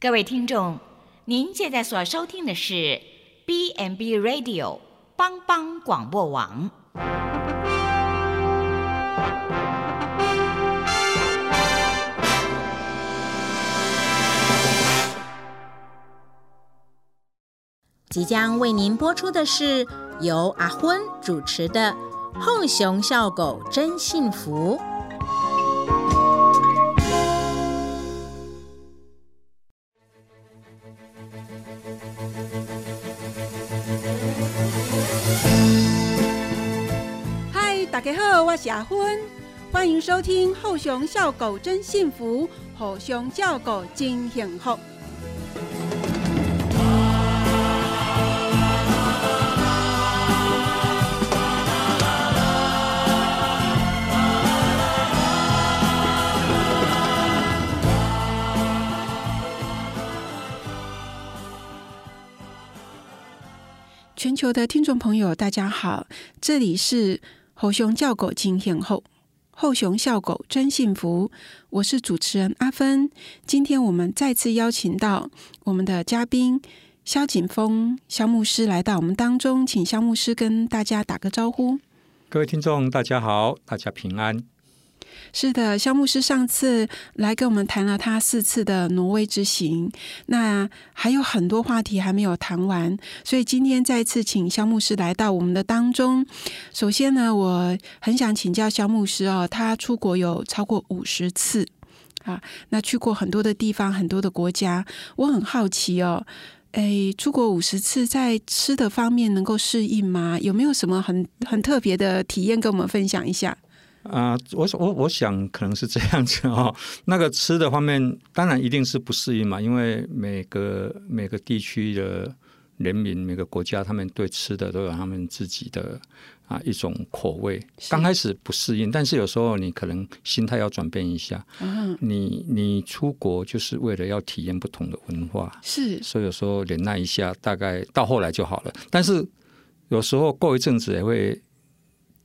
各位听众，您现在所收听的是 B n B Radio 帮帮广播网。即将为您播出的是由阿昏主持的《后熊笑狗真幸福》。家好，我是阿昏，欢迎收听《后熊笑狗真幸福》，后熊叫狗真幸福。全球的听众朋友，大家好，这里是猴熊叫狗惊天后，后熊笑狗真幸福，我是主持人阿芬。今天我们再次邀请到我们的嘉宾肖景峰肖牧师来到我们当中，请肖牧师跟大家打个招呼。各位听众，大家好，大家平安。是的，肖牧师上次来跟我们谈了他四次的挪威之行，那还有很多话题还没有谈完，所以今天再次请肖牧师来到我们的当中。首先呢，我很想请教肖牧师哦，他出国有超过五十次啊，那去过很多的地方，很多的国家，我很好奇哦，诶，出国五十次，在吃的方面能够适应吗？有没有什么很很特别的体验跟我们分享一下？啊，我我我想可能是这样子哦。那个吃的方面，当然一定是不适应嘛，因为每个每个地区的人民、每个国家，他们对吃的都有他们自己的啊一种口味。刚开始不适应，但是有时候你可能心态要转变一下。嗯，你你出国就是为了要体验不同的文化，是，所以有时候忍耐一下，大概到后来就好了。但是有时候过一阵子也会。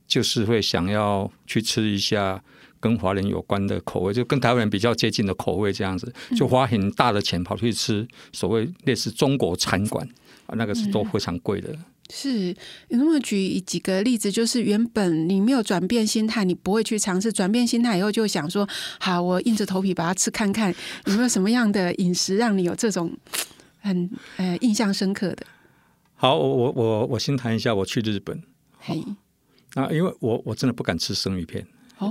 就是会想要去吃一下跟华人有关的口味，就跟台湾人比较接近的口味，这样子就花很大的钱跑去吃所谓类似中国餐馆啊，那个是都非常贵的。是，有那么举几个例子，就是原本你没有转变心态，你不会去尝试；转变心态以后，就想说好，我硬着头皮把它吃看看，有没有什么样的饮食让你有这种很呃印象深刻的？好，我我我我先谈一下，我去日本。嘿。啊，因为我我真的不敢吃生鱼片，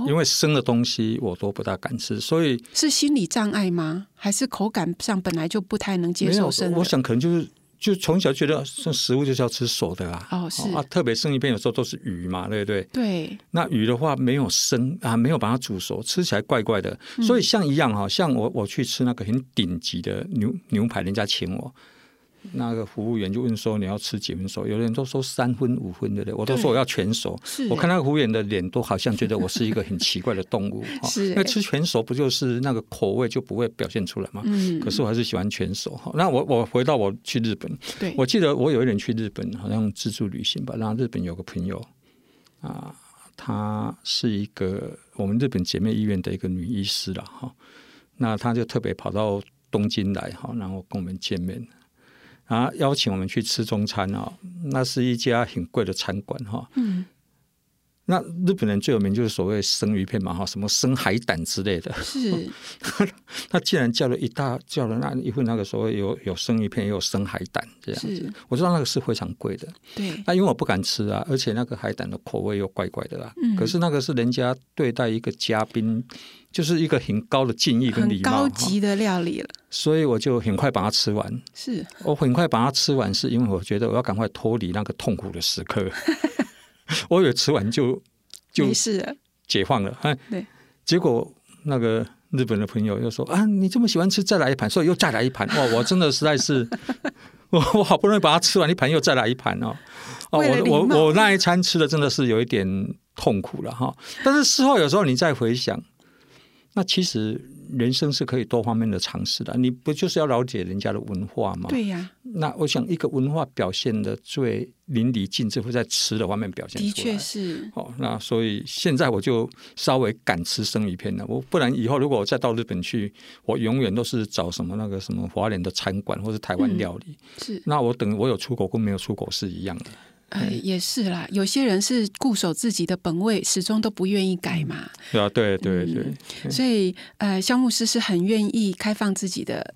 因为生的东西我都不大敢吃，所以是心理障碍吗？还是口感上本来就不太能接受生？我想可能就是就从小觉得这食物就是要吃熟的啊。哦，是啊，特别生鱼片有时候都是鱼嘛，对不对？对。那鱼的话没有生啊，没有把它煮熟，吃起来怪怪的。所以像一样哈，像我我去吃那个很顶级的牛牛排，人家请我。那个服务员就问说：“你要吃几分熟？”有的人都说三分、五分的，我都说我要全熟。我看那个服务员的脸都好像觉得我是一个很奇怪的动物。是，那吃全熟不就是那个口味就不会表现出来吗？嗯。可是我还是喜欢全熟哈。那我我回到我去日本，对，我记得我有一年去日本，好像自助旅行吧。然后日本有个朋友啊，她是一个我们日本姐妹医院的一个女医师了哈。那她就特别跑到东京来哈，然后跟我们见面。啊，邀请我们去吃中餐啊，那是一家很贵的餐馆哈。嗯。那日本人最有名就是所谓生鱼片嘛哈，什么生海胆之类的。是。他竟然叫了一大叫了那一份那个所谓有 有生鱼片也有生海胆这样子，我知道那个是非常贵的。对。那因为我不敢吃啊，而且那个海胆的口味又怪怪的啦。嗯。可是那个是人家对待一个嘉宾。就是一个很高的敬意跟礼貌，高级的料理了。所以我就很快把它吃完。是我很快把它吃完，是因为我觉得我要赶快脱离那个痛苦的时刻。我以为吃完就就没事了，解放了。对，结果那个日本的朋友又说：“啊，你这么喜欢吃，再来一盘。”所以又再来一盘。哇，我真的实在是，我我好不容易把它吃完一盘，又再来一盘哦。哦，我我我那一餐吃的真的是有一点痛苦了哈。但是事后有时候你再回想。那其实人生是可以多方面的尝试的，你不就是要了解人家的文化吗？对呀，那我想，一个文化表现的最淋漓尽致，会在吃的方面表现出来。的确是。哦，那所以现在我就稍微敢吃生鱼片了。我不然以后如果我再到日本去，我永远都是找什么那个什么华联的餐馆或者台湾料理。是。那我等我有出国跟没有出国是一样的。呃，也是啦。有些人是固守自己的本位，始终都不愿意改嘛。对啊，对对对。所以，呃，肖牧师是很愿意开放自己的。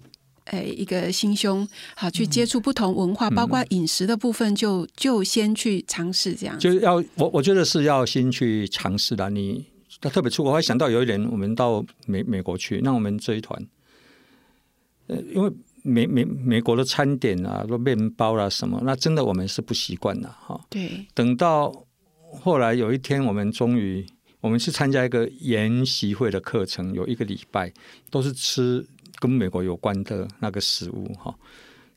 哎，一个心胸好，去接触不同文化，包括饮食的部分，就就先去尝试这样。就是要我我觉得是要先去尝试的。你特别出国，我还想到有一年我们到美美国去，那我们这一团，呃，因为美美美国的餐点啊，说面包啦什么，那真的我们是不习惯的哈。对。等到后来有一天，我们终于我们去参加一个研习会的课程，有一个礼拜都是吃。跟美国有关的那个食物哈，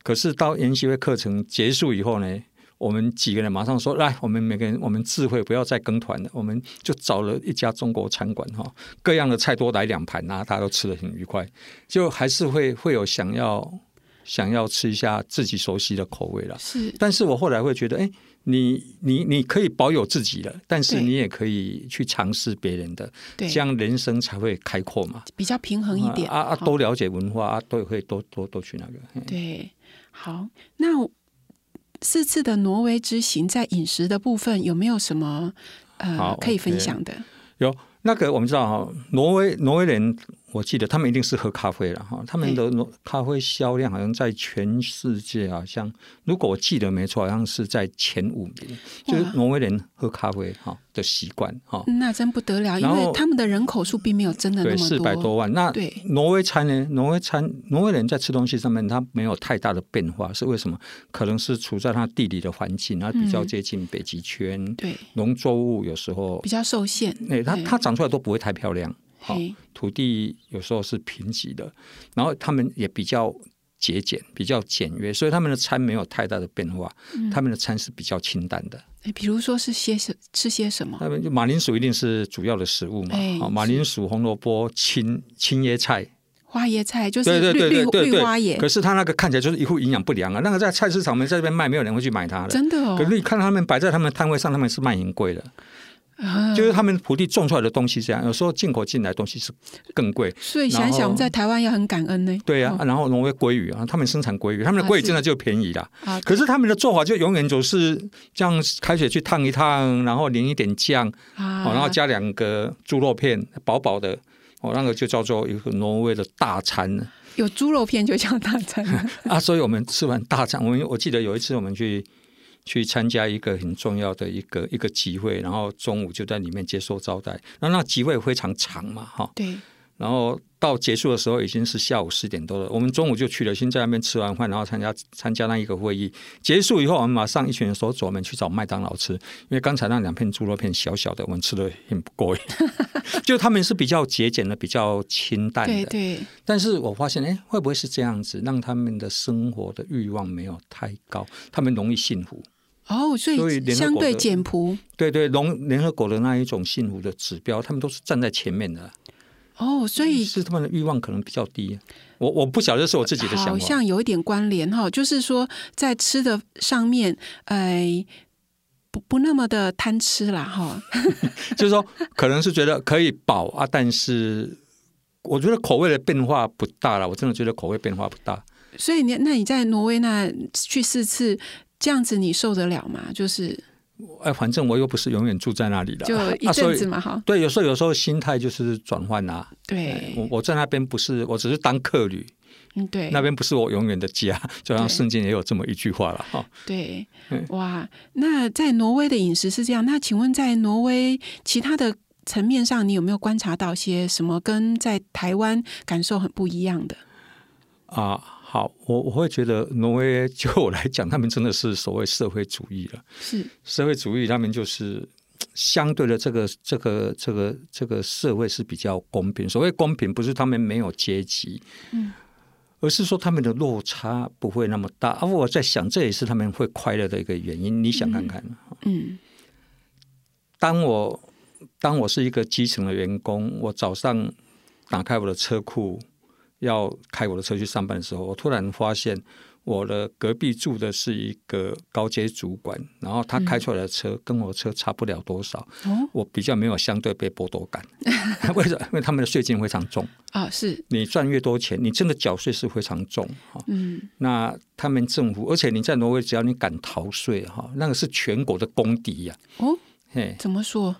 可是到研习会课程结束以后呢，我们几个人马上说来，我们每个人我们智慧不要再跟团了，我们就找了一家中国餐馆哈，各样的菜多来两盘啊，大家都吃的很愉快，就还是会会有想要想要吃一下自己熟悉的口味了。是，但是我后来会觉得，哎。你你你可以保有自己的，但是你也可以去尝试别人的，这样人生才会开阔嘛，比较平衡一点啊啊！多了解文化啊，都会多多多去那个。对，好，那四次的挪威之行在饮食的部分有没有什么呃可以分享的？有那个我们知道哈，挪威挪威人。我记得他们一定是喝咖啡了哈，他们的咖啡销量好像在全世界好像，如果我记得没错，好像是在前五名，就是挪威人喝咖啡哈的习惯哈。那真不得了，因为他们的人口数并没有真的那么多，四百多万。那对挪威餐呢？挪威餐，挪威人在吃东西上面，他没有太大的变化，是为什么？可能是处在他地理的环境，它比较接近北极圈，对农作物有时候比较受限，哎，它它长出来都不会太漂亮。好，土地有时候是贫瘠的，然后他们也比较节俭，比较简约，所以他们的餐没有太大的变化。他们的餐是比较清淡的。哎，比如说是些什吃些什么？他们就马铃薯一定是主要的食物嘛。好，马铃薯、红萝卜、青青叶菜、花椰菜，就是绿绿绿花椰。可是它那个看起来就是一副营养不良啊。那个在菜市场们在这边卖，没有人会去买它的。真的哦。可是你看他们摆在他们摊位上，他们是卖很贵的。就是他们土地种出来的东西这样，有时候进口进来东西是更贵。所以想想，我们在台湾要很感恩呢。对呀，然后挪威鲑鱼啊，他们生产鲑鱼，他们的鲑鱼真的就便宜啦。啊，可是他们的做法就永远总是这样，开水去烫一烫，然后淋一点酱，啊，然后加两个猪肉片，薄薄的，哦，那个就叫做一个挪威的大餐。有猪肉片就叫大餐 啊！所以我们吃完大餐，我们我记得有一次我们去。去参加一个很重要的一个一个集会，然后中午就在里面接受招待。那那集会非常长嘛，哈。对。然后到结束的时候已经是下午四点多了，我们中午就去了，先在那边吃完饭，然后参加参加那一个会议。结束以后，我们马上一群人说：“走，我们去找麦当劳吃。”因为刚才那两片猪肉片小小的，我们吃的很不过瘾。就他们是比较节俭的，比较清淡的。对对。但是我发现，哎，会不会是这样子，让他们的生活的欲望没有太高，他们容易幸福。哦，所以相对简朴，对对，联联合国的那一种幸福的指标，他们都是站在前面的。哦，所以是他们的欲望可能比较低。我我不晓得是我自己的想法，好像有一点关联哈，就是说在吃的上面，哎，不不那么的贪吃啦哈。就是说，可能是觉得可以饱啊，但是我觉得口味的变化不大了。我真的觉得口味变化不大。所以你那你在挪威那去四次。这样子你受得了吗？就是，哎，反正我又不是永远住在那里的，就 一阵子嘛，哈。对，有时候有时候心态就是转换啊。对，我我在那边不是，我只是当客旅。嗯，对，那边不是我永远的家，就像圣经也有这么一句话了哈。对，哇，那在挪威的饮食是这样，那请问在挪威其他的层面上，你有没有观察到些什么跟在台湾感受很不一样的？啊。好，我我会觉得挪威就我来讲，他们真的是所谓社会主义了。是社会主义，他们就是相对的这个这个这个这个社会是比较公平。所谓公平，不是他们没有阶级，嗯，而是说他们的落差不会那么大。而我在想，这也是他们会快乐的一个原因。你想看看，嗯，当我当我是一个基层的员工，我早上打开我的车库。要开我的车去上班的时候，我突然发现我的隔壁住的是一个高阶主管，然后他开出来的车跟我的车差不了多少，哦我比较没有相对被剥夺感。为什么？因为他们的税金非常重，啊，是，你赚越多钱，你真的缴税是非常重哈。嗯，那他们政府，而且你在挪威，只要你敢逃税哈，那个是全国的公敌呀、哦，嘿，怎么说？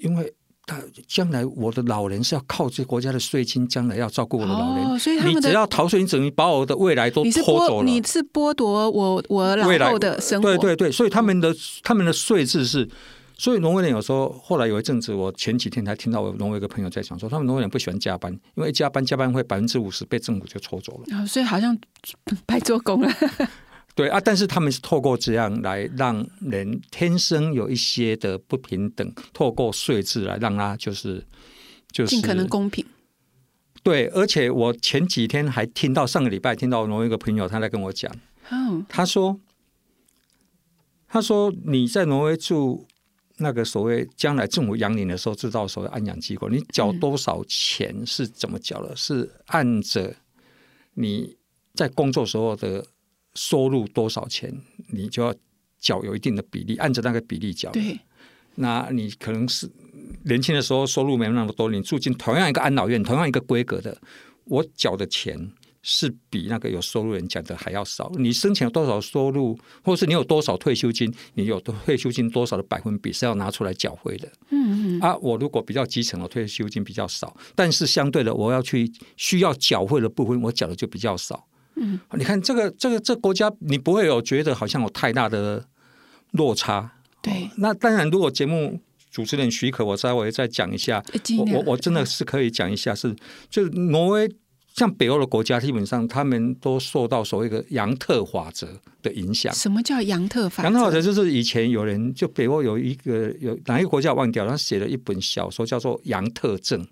因为他将来我的老人是要靠这国家的税金，将来要照顾我的老人。哦所以他们的你只要逃税，你等于把我的未来都拖走了。你是剥夺我我老未来后的生活，对对对，所以他们的他们的税制是，所以挪威人有时候后来有一阵子，我前几天才听到我挪威一个朋友在讲说，他们挪威人不喜欢加班，因为一加班加班会百分之五十被政府就抽走了。啊，所以好像白做工了。对啊，但是他们是透过这样来让人天生有一些的不平等，透过税制来让他就是就是尽可能公平。对，而且我前几天还听到上个礼拜听到挪威一个朋友他在跟我讲，哦，他说他说你在挪威住那个所谓将来政府养你的时候，知道所谓安养机构，你缴多少钱是怎么缴的？是按着你在工作时候的收入多少钱，你就要缴有一定的比例，按着那个比例缴。对，那你可能是年轻的时候收入没那么多，你住进同样一个安老院，同样一个规格的，我缴的钱是比那个有收入人讲的还要少。你生前有多少收入，或是你有多少退休金，你有退休金多少的百分比是要拿出来缴回的。嗯嗯，啊，我如果比较基层，我退休金比较少，但是相对的，我要去需要缴费的部分，我缴的就比较少。嗯，你看这个这个这国家，你不会有觉得好像有太大的落差。对，那当然，如果节目主持人许可，我稍微再讲一下。我我我真的是可以讲一下是，就是挪威像北欧的国家，基本上他们都受到所谓的杨特法则的影响。什么叫杨特法则？杨特法则就是以前有人就北欧有一个有哪一个国家我忘掉了，他写了一本小说叫做《杨特证》。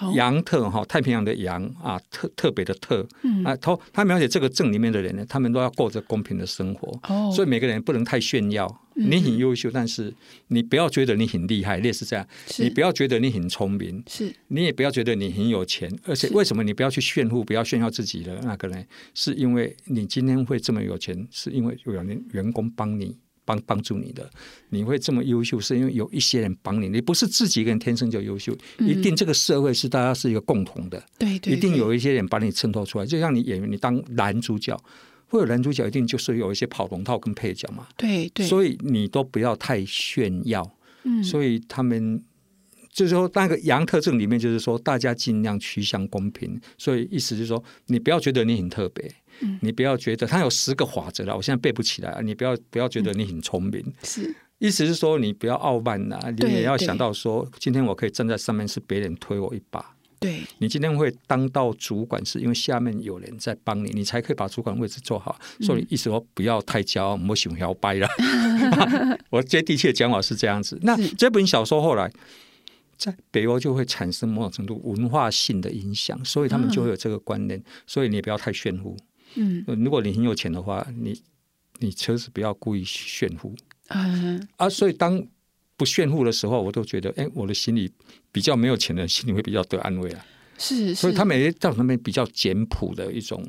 哦杨特哈，太平洋的洋啊，特特别的特。嗯。啊，他他描写这个镇里面的人呢，他们都要过着公平的生活。哦，所以每个人不能太炫耀，嗯。你很优秀，但是你不要觉得你很厉害，类似这样，是。你不要觉得你很聪明，是。你也不要觉得你很有钱，而且为什么你不要去炫富，不要炫耀自己的那个呢？是因为你今天会这么有钱，是因为有人员工帮你。帮帮助你的，你会这么优秀，是因为有一些人帮你，你不是自己一个人天生就优秀，嗯一定这个社会是大家是一个共同的，对对，一定有一些人把你衬托出来。就像你演员，你当男主角，会有男主角，一定就是有一些跑龙套跟配角嘛。对对，所以你都不要太炫耀。嗯，所以他们就是说，那个杨特证里面就是说，大家尽量趋向公平。所以意思就是说，你不要觉得你很特别，嗯你不要觉得他有十个法则了，我现在背不起来，你不要不要觉得你很聪明。是意思是说，你不要傲慢呐、你也要想到说，今天我可以站在上面，是别人推我一把。对你今天会当到主管，是因为下面有人在帮你，你才可以把主管位置做好。所以意思说，不要太骄傲，莫喜欢摇摆了。我接地气的讲法是这样子。那这本小说后来在北欧就会产生某种程度文化性的影响，所以他们就会有这个观念。所以你也不要太炫富。嗯呃如果你很有钱的话，你你车子不要故意炫富嗯啊。所以当不炫富的时候，我都觉得，哎，我的心里比较没有钱的人心里会比较得安慰啊。是，是所以他们也造成他们比较简朴的一种，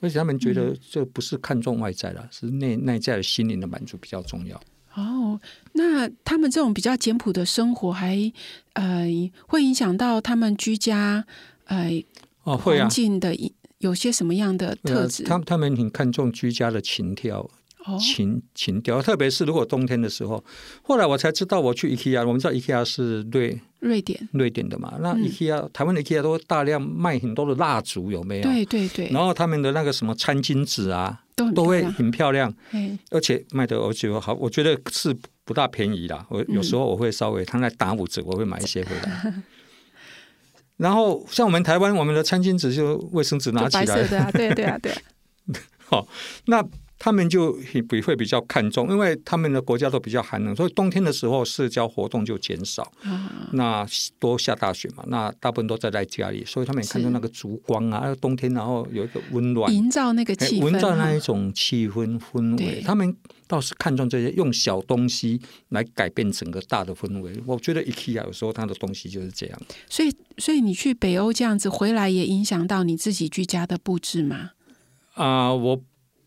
而且他们觉嗯得这不是看重外在了，是内内在的心灵的满足比较重要。哦，那他们这种比较简朴的生活还，呃会影响到他们居家呃哦，会啊环，境的一有些什么样的呃特质？他他们很看重居家的情调、哦，情情调，特别是如果冬天的时候。后来我才知道，我去 IKEA，我们知道 IKEA 是瑞瑞典，瑞典的嘛，那嗯 IKEA、台湾的 IKEA 都大量卖很多的蜡烛，有没有？。对对对，然后他们的那个什么餐巾纸啊，都都会很漂亮。哎而且卖的我觉得好，我觉得是不大便宜啦。我有时候我会稍微，他在打五折，我会买一些回来。然后像我们台湾，我们的餐巾纸就卫生纸拿起来，白色的啊，对对啊对啊，好，那他们就比会比较看重，因为他们的国家都比较寒冷，所以冬天的时候社交活动就减少。那多下大雪嘛，那大部分都在在家里，所以他们也看到那个烛光啊，冬天然后有一个温暖，营造那个气氛，营造那一种气氛氛围。他们倒是看重这些，用小东西来改变整个大的氛围。我觉得 IKEA 有时候它的东西就是这样。所以，所以你去北欧这样子回来，也影响到你自己居家的布置吗？啊，我。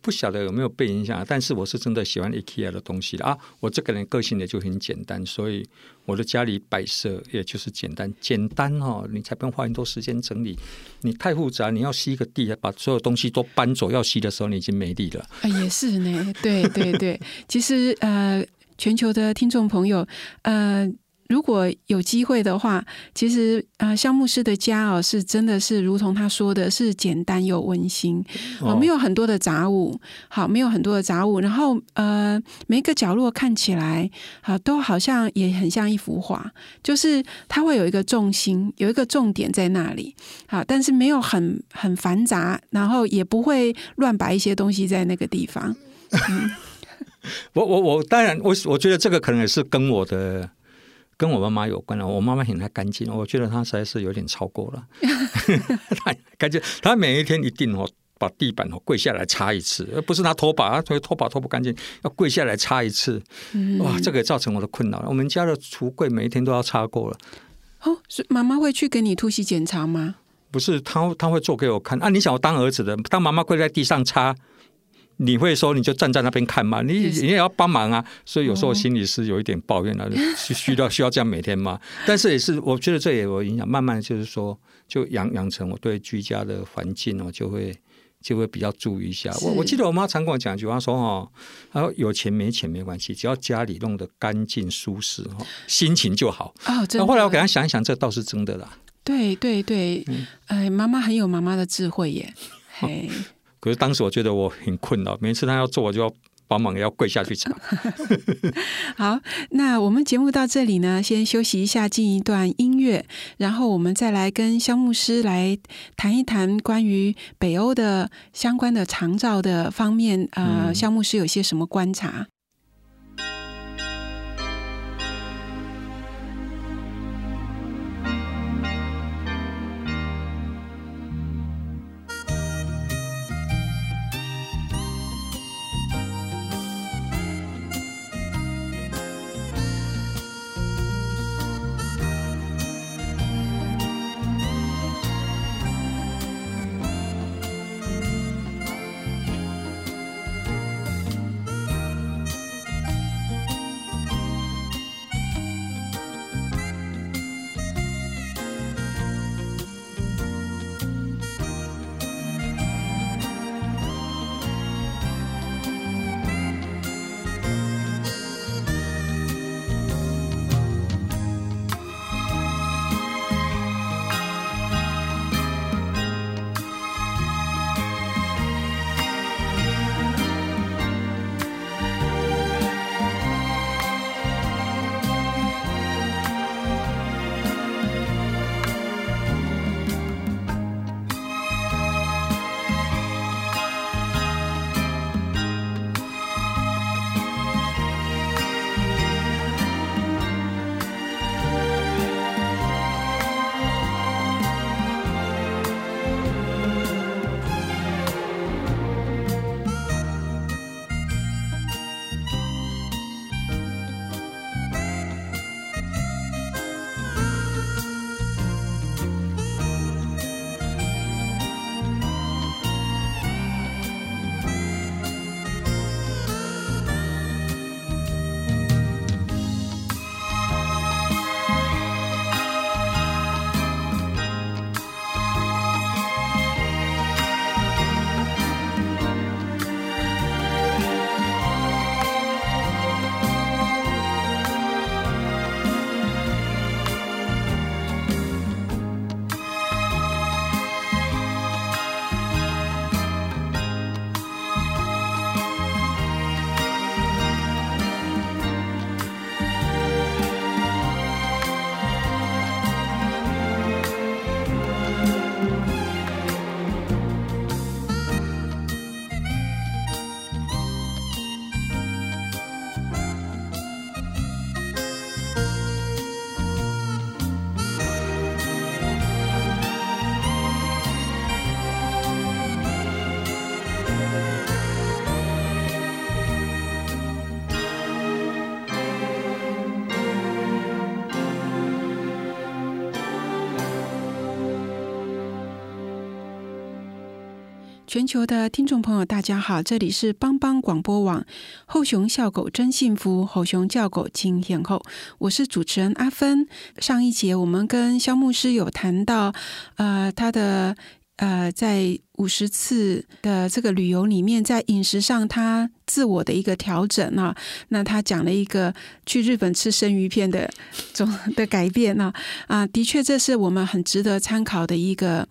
不晓得有没有被影响，但是我是真的喜欢 IKEA 的东西啊！我这个人个性也就很简单，所以我的家里摆设也就是简单，简单哦，你才不用花很多时间整理。你太复杂，你要吸一个地，把所有东西都搬走，要吸的时候你已经没力了。啊，也是呢，对对对，其实呃，全球的听众朋友，呃。如果有机会的话，其实呃，肖牧师的家哦，是真的是如同他说的，是简单又温馨啊，没有很多的杂物，好，没有很多的杂物，然后呃，每一个角落看起来啊，都好像也很像一幅画，就是它会有一个重心，有一个重点在那里，好，但是没有很很繁杂，然后也不会乱摆一些东西在那个地方。我我我当然，我我觉得这个可能也是跟我的。跟我妈妈有关了，我妈妈很爱干净，我觉得她实在是有点超过了。感觉她每一天一定哦，把地板哦跪下来擦一次，而不是拿拖把，她拖把拖不干净，要跪下来擦一次。哇，这个也造成我的困扰了。我们家的橱柜每一天都要擦过了。哦，是妈妈会去给你突袭检查吗？不是，她她会做给我看啊。你想我当儿子的，当妈妈跪在地上擦。你会说你就站在那边看吗？你你也要帮忙啊，所以有时候心里是有一点抱怨的，是需要需要这样每天吗？但是也是，我觉得这也有影响，慢慢就是说，就养养成我对居家的环境哦，就会就会比较注意一下。我我记得我妈常跟我讲一句话说哦，她说有钱没钱没关系，只要家里弄得干净舒适哈，心情就好。哦，那后来我给她想一想，这倒是真的啦。对对对，哎，妈妈很有妈妈的智慧耶，嘿。可是当时我觉得我很困扰，每次他要做，我就要帮忙，要跪下去查。好，那我们节目到这里呢，先休息一下，进一段音乐，然后我们再来跟肖牧师来谈一谈关于北欧的相关的长照的方面。呃，肖牧师有些什么观察？全球的听众朋友，大家好，这里是帮帮广播网。后熊笑狗真幸福，后熊叫狗惊天后，我是主持人阿芬。上一节我们跟肖牧师有谈到，呃，他的呃，在五十次的这个旅游里面，在饮食上他自我的一个调整啊。那他讲了一个去日本吃生鱼片的种的改变呢啊，的确这是我们很值得参考的一个。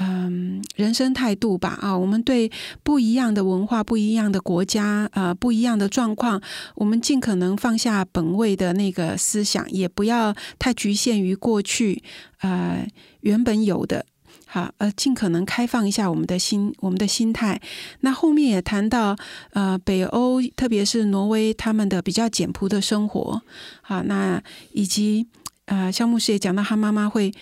嗯，人生态度吧啊，我们对不一样的文化、不一样的国家、呃，不一样的状况，我们尽可能放下本位的那个思想，也不要太局限于过去呃原本有的，好呃，尽可能开放一下我们的心，我们的心态。那后面也谈到呃，北欧特别是挪威他们的比较简朴的生活，好，那以及呃，肖牧师也讲到他妈妈会。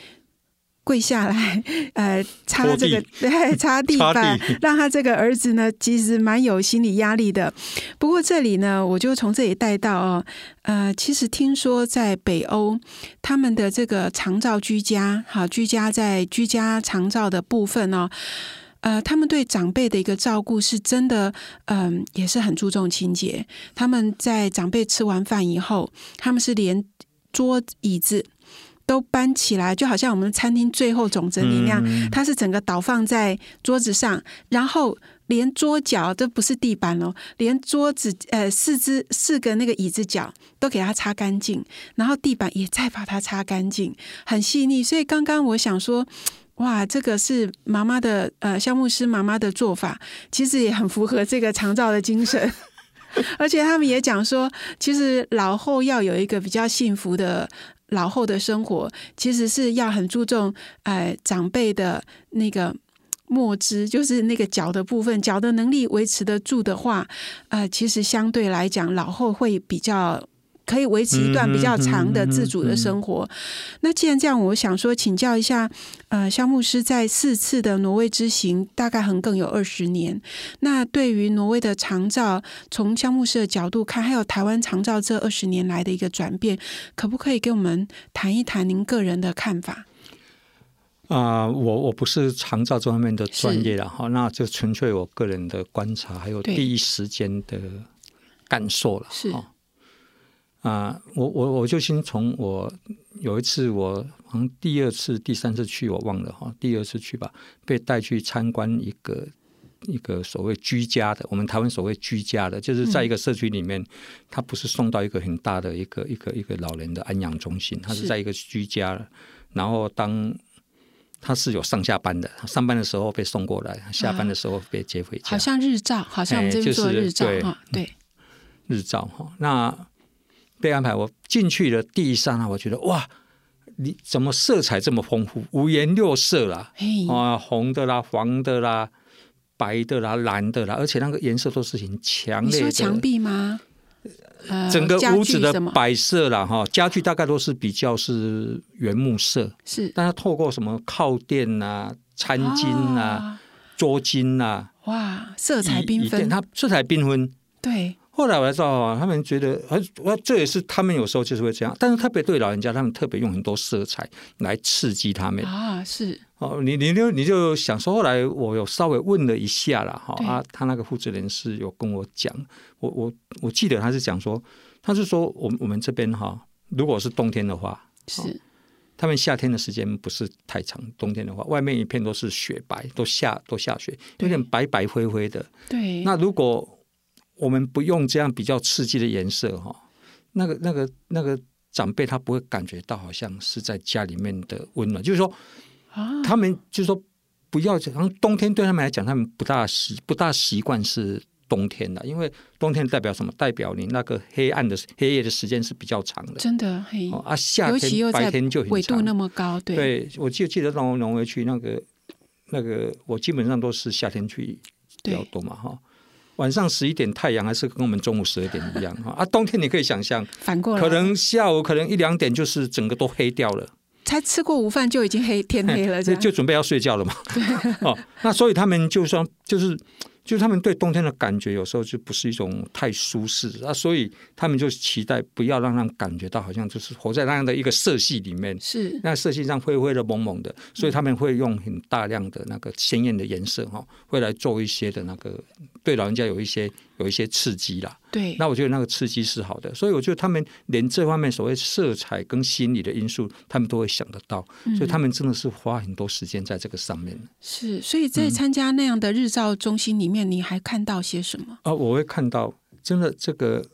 跪下来，呃，擦这个，对，擦地 板，让他这个儿子呢，其实蛮有心理压力的。不过这里呢，我就从这里带到哦，呃，其实听说在北欧，他们的这个长照居家，好，居家在居家长照的部分呢，呃，他们对长辈的一个照顾是真的，嗯，也是很注重清洁。他们在长辈吃完饭以后，他们是连桌椅子。都搬起来，就好像我们餐厅最后总整理那样，它是整个倒放在桌子上，然后连桌角都不是地板哦，连桌子呃四只四个那个椅子角都给它擦干净，然后地板也再把它擦干净，很细腻。所以刚刚我想说，哇，这个是妈妈的呃肖牧师妈妈的做法，其实也很符合这个长照的精神，而且他们也讲说，其实老后要有一个比较幸福的。老后的生活其实是要很注重，呃，长辈的那个墨汁，就是那个脚的部分，脚的能力维持得住的话，呃，其实相对来讲，老后会比较。可以维持一段比较长的自主的生活。那既然这样，我想说，请教一下，呃，肖牧师在四次的挪威之行，大概横亘有二十年。那对于挪威的长照，从肖牧师的角度看，还有台湾长照这二十年来的一个转变，可不可以给我们谈一谈您个人的看法？啊，我我不是长照这方面的专业了哈，那就纯粹我个人的观察，还有第一时间的感受了，是。啊，我我我就先从我有一次我好像第二次第三次去我忘了哈，第二次去吧，被带去参观一个一个所谓居家的，我们台湾所谓居家的，就是在一个社区里面，他不是送到一个很大的一个一个一个老人的安养中心，他是在一个居家，然后当他是有上下班的，上班的时候被送过来，下班的时候被接回家，好像日照，好像我们这边做日照哈，对，日照哈，那。被安排，我进去的第一刹那，我觉得哇，你怎么色彩这么丰富，五颜六色啦，啊，红的啦，黄的啦，白的啦，蓝的啦，而且那个颜色都是很强烈的。墙壁吗？整个屋子的摆设啦，哈，家具大概都是比较是原木色，是，但它透过什么靠垫啊、餐巾啊、桌巾啊，哇，色彩缤纷，它色彩缤纷，对。后来我才知道啊，他们觉得，呃，我这也是他们有时候就是会这样，但是特别对老人家，他们特别用很多色彩来刺激他们。啊。是。哦，你你就你就想说，后来我有稍微问了一下了哈啊，他那个负责人是有跟我讲，我我我记得他是讲说，他是说，我我们这边哈，如果是冬天的话，是。他们夏天的时间不是太长，冬天的话，外面一片都是雪白，都下都下雪，有点白白灰灰的。对，那如果我们不用这样比较刺激的颜色哈，那个、那个、那个长辈他不会感觉到好像是在家里面的温暖，就是说，啊，他们就是说不要，好像冬天对他们来讲，他们不大习不大习惯是冬天的，因为冬天代表什么？代表你那个黑暗的黑夜的时间是比较长的，真的黑。啊，夏天白天就纬度那么高，对，对我记得记得农农回去那个那个，我基本上都是夏天去比较多嘛，哈。晚上十一点太阳还是跟我们中午十二点一样哈啊！冬天你可以想象，反过来，可能下午可能一两点就是整个都黑掉了，才吃过午饭就已经黑天黑了，就准备要睡觉了嘛。哦，那所以他们就说，就是就是他们对冬天的感觉有时候就不是一种太舒适啊，所以他们就期待不要让他们感觉到好像就是活在那样的一个色系里面，是。那色系上灰灰的、蒙蒙的，所以他们会用很大量的那个鲜艳的颜色哈，会来做一些的那个对老人家有一些有一些刺激啦。对，那我觉得那个刺激是好的，所以我觉得他们连这方面所谓色彩跟心理的因素，他们都会想得到，所以他们真的是花很多时间在这个上面。是，所以在参加那样的日照中心里面，你还看到些什么？啊，我会看到，真的这个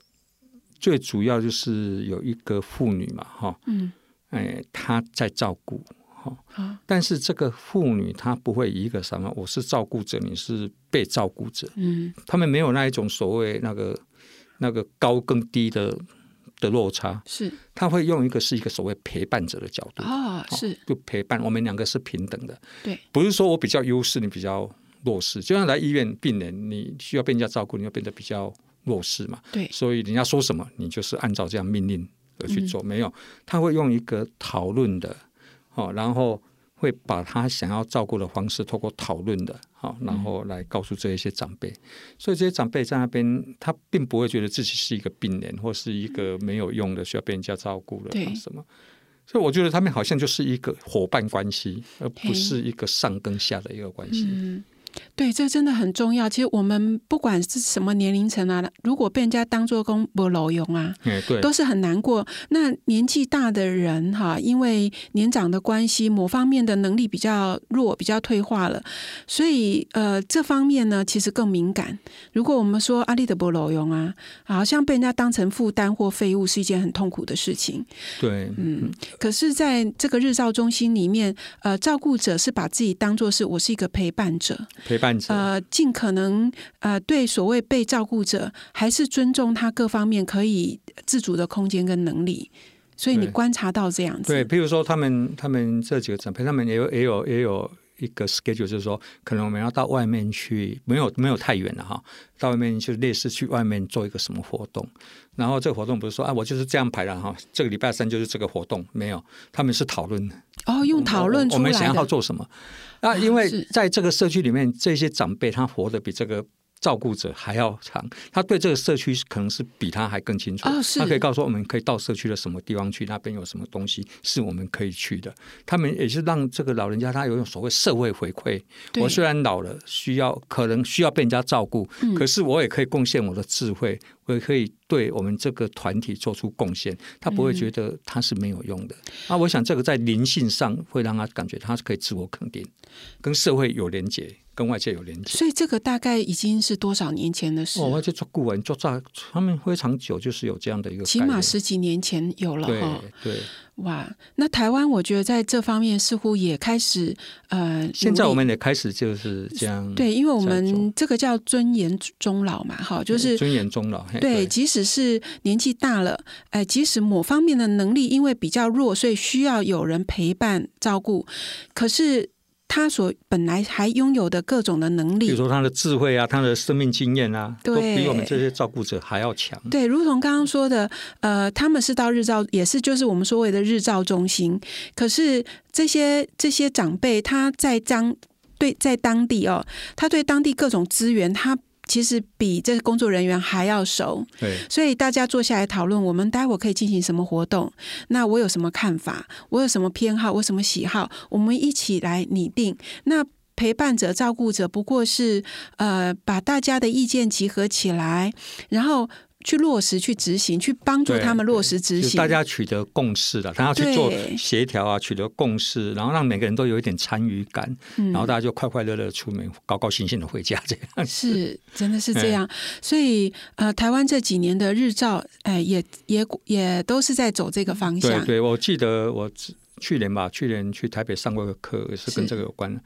最主要就是有一个妇女嘛，哈，嗯，哎，她在照顾，哈，好，但是这个妇女她不会一个什么，我是照顾者，你是被照顾者，嗯，他们没有那一种所谓那个那个高跟低的的落差，是。他会用一个是一个所谓陪伴者的角度，啊，是。就陪伴我们两个是平等的，对，不是说我比较优势，你比较弱势。就像来医院病人，你需要被人家照顾，你要变得比较弱势嘛。对，所以人家说什么，你就是按照这样命令而去做。没有，他会用一个讨论的，哦，然后会把他想要照顾的方式，透过讨论的，好，然后来告诉这一些长辈。所以这些长辈在那边，他并不会觉得自己是一个病人，或是一个没有用的，需要被人家照顾的什么。所以我觉得他们好像就是一个伙伴关系，而不是一个上跟下的一个关系。嗯，对，这真的很重要。其实我们不管是什么年龄层啊，如果被人家当做公不楼用啊，哎、对，都是很难过。那年纪大的人哈，因为年长的关系，某方面的能力比较弱，比较退化了，所以呃，这方面呢，其实更敏感。如果我们说阿丽的不楼用啊，好像被人家当成负担或废物，是一件很痛苦的事情。对，嗯，可是在这个日照中心里面，呃，照顾者是把自己当做是我是一个陪伴者，陪伴者，呃，尽可能呃对所谓被照顾者，还是尊重他各方面可以自主的空间跟能力。所以你观察到这样子，对，譬如说他们他们这几个长辈，他们也有也有也有一个 schedule，就是说，可能我们要到外面去，没有没有太远了哈，到外面就类似去外面做一个什么活动，然后这个活动不是说啊，我就是这样排了哈，这个礼拜三就是这个活动，没有，他们是讨论的，哦，用讨论出来我们想要，做什么啊？因为在这个社区里面，这些长辈他活得比这个。照顾者还要长，他对这个社区可能是比他还更清楚。哦他可以告诉我们可以到社区的什么地方去，那边有什么东西是我们可以去的。他们也是让这个老人家他有一种所谓社会回馈。我虽然老了，需要可能需要被人家照顾，嗯可是我也可以贡献我的智慧，我也可以对我们这个团体做出贡献。他不会觉得他是没有用的。啊，我想这个在灵性上会让他感觉他是可以自我肯定，跟社会有连结，跟外界有连结。所以这个大概已经是多少年前的事？哦，我就做顾问做这，他们非常久，就是有这样的一个起码十几年前有了对哈。对。哇，那台湾我觉得在这方面似乎也开始呃，现在我们也开始就是这样，对，因为我们这个叫尊严终老嘛，哈，就是尊严终老。嘿对，即使是年纪大了，哎，即使某方面的能力因为比较弱，所以需要有人陪伴照顾，可是他所本来还拥有的各种的能力，比如说他的智慧啊，他的生命经验啊，都比我们这些照顾者还要强。对，如同刚刚说的，呃，他们是到日照，也是就是我们所谓的日照中心。可是这些这些长辈，他在当对在当地哦，他对当地各种资源，他其实比这个工作人员还要熟。对所以大家坐下来讨论，我们待会可以进行什么活动？那我有什么看法？我有什么偏好？我什么喜好？我们一起来拟定。那陪伴者、照顾者不过是呃，把大家的意见集合起来，然后去落实、去执行、去帮助他们落实执行。大家取得共识了，他要去做协调啊，取得共识，然后让每个人都有一点参与感，嗯然后大家就快快乐乐出门，高高兴兴的回家，这样。是，真的是哎这样。所以呃，台湾这几年的日照，哎、也也也都是在走这个方向。对对，我记得我去年吧，去年去台北上过个课，也是跟这个有关的。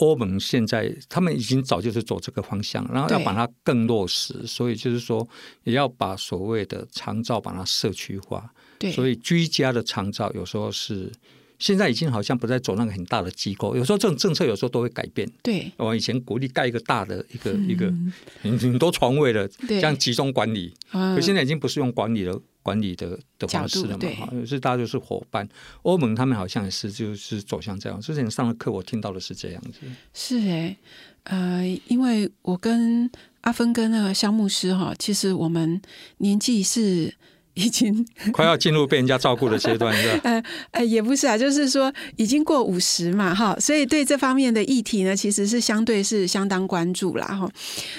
欧盟现在他们已经早就是走这个方向，然后要把它更落实，所以就是说也要把所谓的长照把它社区化。对，所以居家的长照有时候是现在已经好像不再走那个很大的机构，有时候这种政策有时候都会改变。对。我以前鼓励盖一个大的一个、一个嗯。很很多床位的，对。这样集中管理，嗯。可现在已经不是用管理的管理的的方式了嘛，对哈，是大家就是伙伴。欧盟他们好像也是就是走向这样。之前上的课我听到的是这样子，是哎，呃，因为我跟阿芬跟那个肖牧师哈，其实我们年纪是已经 快要进入被人家照顾的阶段，是吧？呃呃，也不是啊，就是说已经过五十嘛，哈，所以对这方面的议题呢，其实是相对是相当关注啦，哈。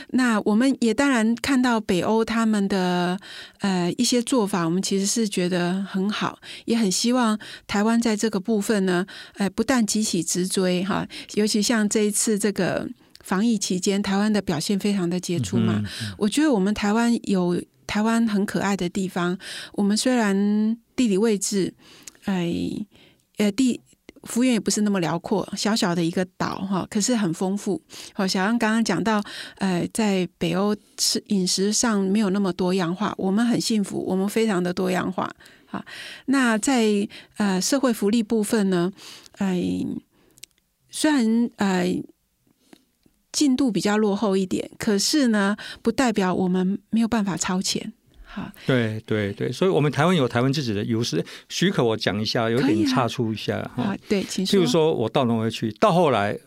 那我们也当然看到北欧他们的呃一些做法，我们其实是觉得很好，也很希望台湾在这个部分呢，呃，不但急起直追哈，尤其像这一次这个防疫期间，台湾的表现非常的杰出嘛，嗯我觉得我们台湾有台湾很可爱的地方。我们虽然地理位置，哎，呃，地幅员也不是那么辽阔，小小的一个岛哈，可是很丰富。好，小杨刚刚讲到，呃，在北欧吃饮食上没有那么多样化，我们很幸福，我们非常的多样化。好，那在呃社会福利部分呢，哎、虽然呃进度比较落后一点，可是呢，不代表我们没有办法超前。好，对对对，所以我们台湾有台湾自己的优势。许可我讲一下，有点岔出一下哈。好，对，请譬如说我到挪威去，到后来，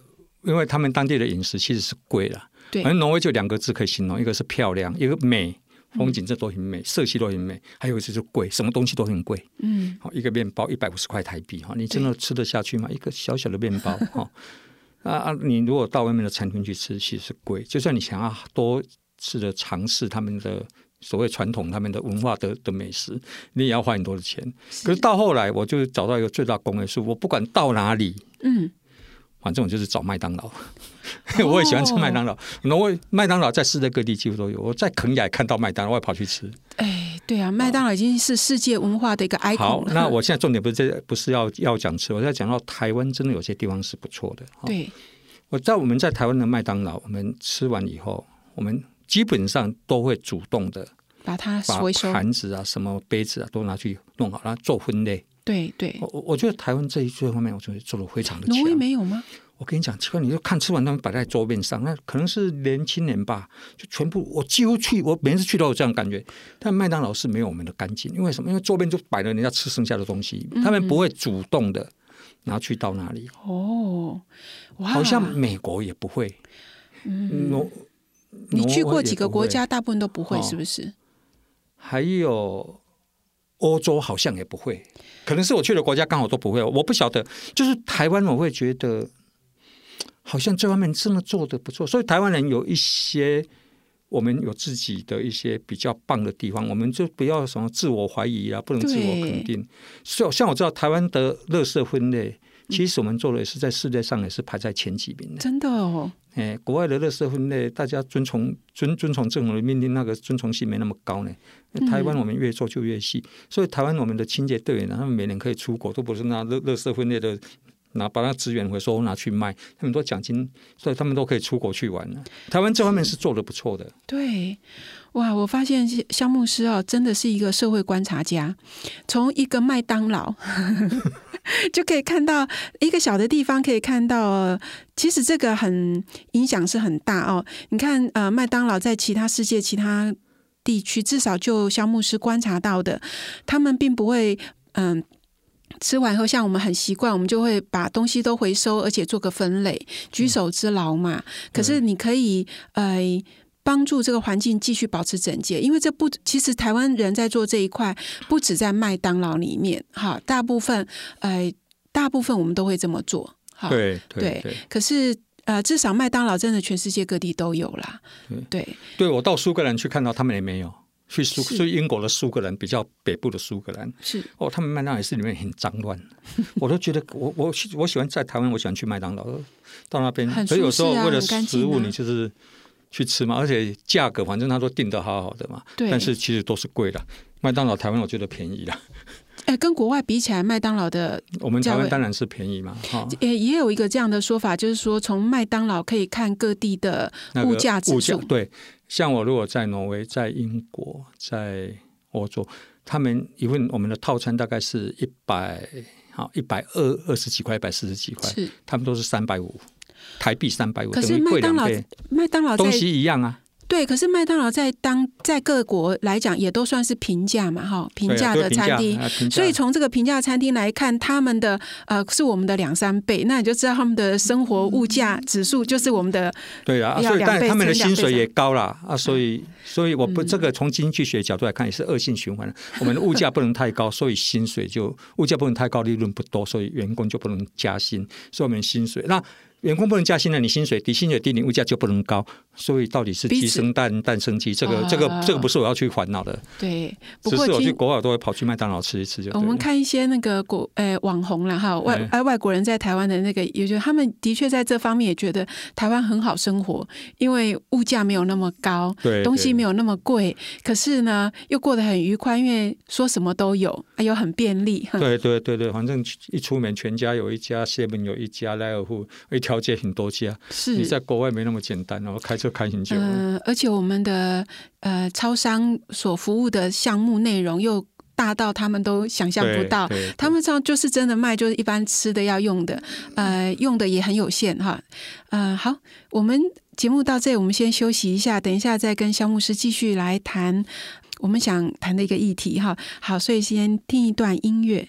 因为他们当地的饮食其实是贵了，对反正挪威就两个字可以形容，一个是漂亮，一个美，风景这都很美，色系都很美，还有就是贵，什么东西都很贵。嗯，好，一个面包一百五十块台币哈，你真的吃得下去吗？一个小小的面包哈，啊啊，你如果到外面的餐厅去吃，其实是贵。就算你想要多次的尝试他们的所谓传统他们的文化的的美食，你也要花很多的钱。可是到后来，我就找到一个最大公约数，我不管到哪里，嗯，反正我就是找麦当劳。我也喜欢吃麦当劳，挪威麦当劳在世界各地几乎都有。我在肯雅也看到麦当劳，我也跑去吃。哎，对啊，麦当劳已经是世界文化的一个 icon 好，那我现在重点不是这，不是要要讲吃，我在讲到台湾真的有些地方是不错的。哈 对，我在我们在台湾的麦当劳，我们吃完以后，我们基本上都会主动的把它把回收，盘子啊、什么杯子啊都拿去弄好，然后做分类。对对我。我我觉得台湾这一这方面，我觉得做的非常的强挪。威没有吗？我跟你讲，奇怪，你就看吃完他们摆在桌面上，那可能是年轻人吧，就全部我几乎去，我每次去都有这样感觉。但麦当劳是没有我们的干净，因为什么？因为桌边就摆了人家吃剩下的东西，他们不会主动的拿去到那里。哦，哇，好像美国也不会。嗯，我你去过几个国家，大部分都不会，哦是不是？还有欧洲好像也不会，可能是我去的国家刚好都不会，我不晓得。就是台湾，我会觉得好像这方面真的做的不错，所以台湾人有一些。我们有自己的一些比较棒的地方，我们就不要什么自我怀疑啊，不能自我肯定。所以像我知道台湾的垃圾分类，其实我们做的也是在世界上也是排在前几名的。真的哦，哎，国外的垃圾分类，大家遵从遵遵从政府的命令，那个遵从性没那么高呢。台湾我们越做就越细，所以台湾我们的清洁队员呢，他们每年可以出国，都不是拿垃垃圾分类的拿把那资源回收拿去卖，他们都奖金，所以他们都可以出国去玩了。台湾这方面是做的不错的。对，哇！我发现肖牧师哦，真的是一个社会观察家，从一个麦当劳 就可以看到一个小的地方，可以看到，其实这个很影响是很大哦。你看，呃，麦当劳在其他世界其他地区，至少就肖牧师观察到的，他们并不会，嗯、吃完后，像我们很习惯，我们就会把东西都回收，而且做个分类，举手之劳嘛。可是你可以呃帮助这个环境继续保持整洁，因为这不其实台湾人在做这一块，不止在麦当劳里面，哈，大部分呃大部分我们都会这么做，哈。对对对对可是呃，至少麦当劳真的全世界各地都有啦，对对，我到苏格兰去看到他们也没有。去苏是。去英国的苏格兰，比较北部的苏格兰，是。哦，他们麦当劳也是里面很脏乱，我都觉得我我我喜欢在台湾，我喜欢去麦当劳，到那边。很，所以有时候为了干食物，啊你就是去吃嘛，而且价格反正他都定的好好的嘛，对。但是其实都是贵的。麦当劳台湾我觉得便宜啦，哎，跟国外比起来，麦当劳的 我们台湾当然是便宜嘛，哈、也也有一个这样的说法，就是说从麦当劳可以看各地的那个物价指数，对，像我如果在挪威、在英国、在欧洲，他们一份我们的套餐大概是一百好一百二二十几块、一百四十几块，是。他们都是三百五台币三百五，可是等于贵麦当劳两倍，麦当劳在东西一样啊。对，可是麦当劳在当在各国来讲也都算是平价嘛，哈，平价的餐厅。所以从这个平价餐厅来看，他们的呃是我们的两三倍，那你就知道他们的生活物价指数就是我们的对啊，所以但他们的薪水也高了啊，所以所以我不这个从经济学角度来看也是恶性循环。我们的物价不能太高，所以薪水就物价不能太高，利润不多，所以员工就不能加薪，所以我们薪水那。员工不能加薪了，你薪水低，薪水低，你物价就不能高。所以到底是鸡生蛋，蛋生鸡，这个这个这个不是我要去烦恼的。对，不过我去国外都会跑去麦当劳吃一吃就。我们看一些那个国诶网红了哈，外哎外国人在台湾的那个，也就他们的确在这方面也觉得台湾很好生活，因为物价没有那么高，对，东西没有那么贵，可是呢又过得很愉快，因为说什么都有，又很便利。对对对对，反正一出门全家有一家，seven 有一家，莱尔富一条街很多家。是你在国外没那么简单哦，开车开很久。嗯，而且我们的呃超商所服务的项目内容又大到他们都想象不到，他们这样就是真的卖，就是一般吃的要用的，呃，用的也很有限哈。呃，好，我们节目到这里，我们先休息一下，等一下再跟肖牧师继续来谈我们想谈的一个议题哈。好，所以先听一段音乐。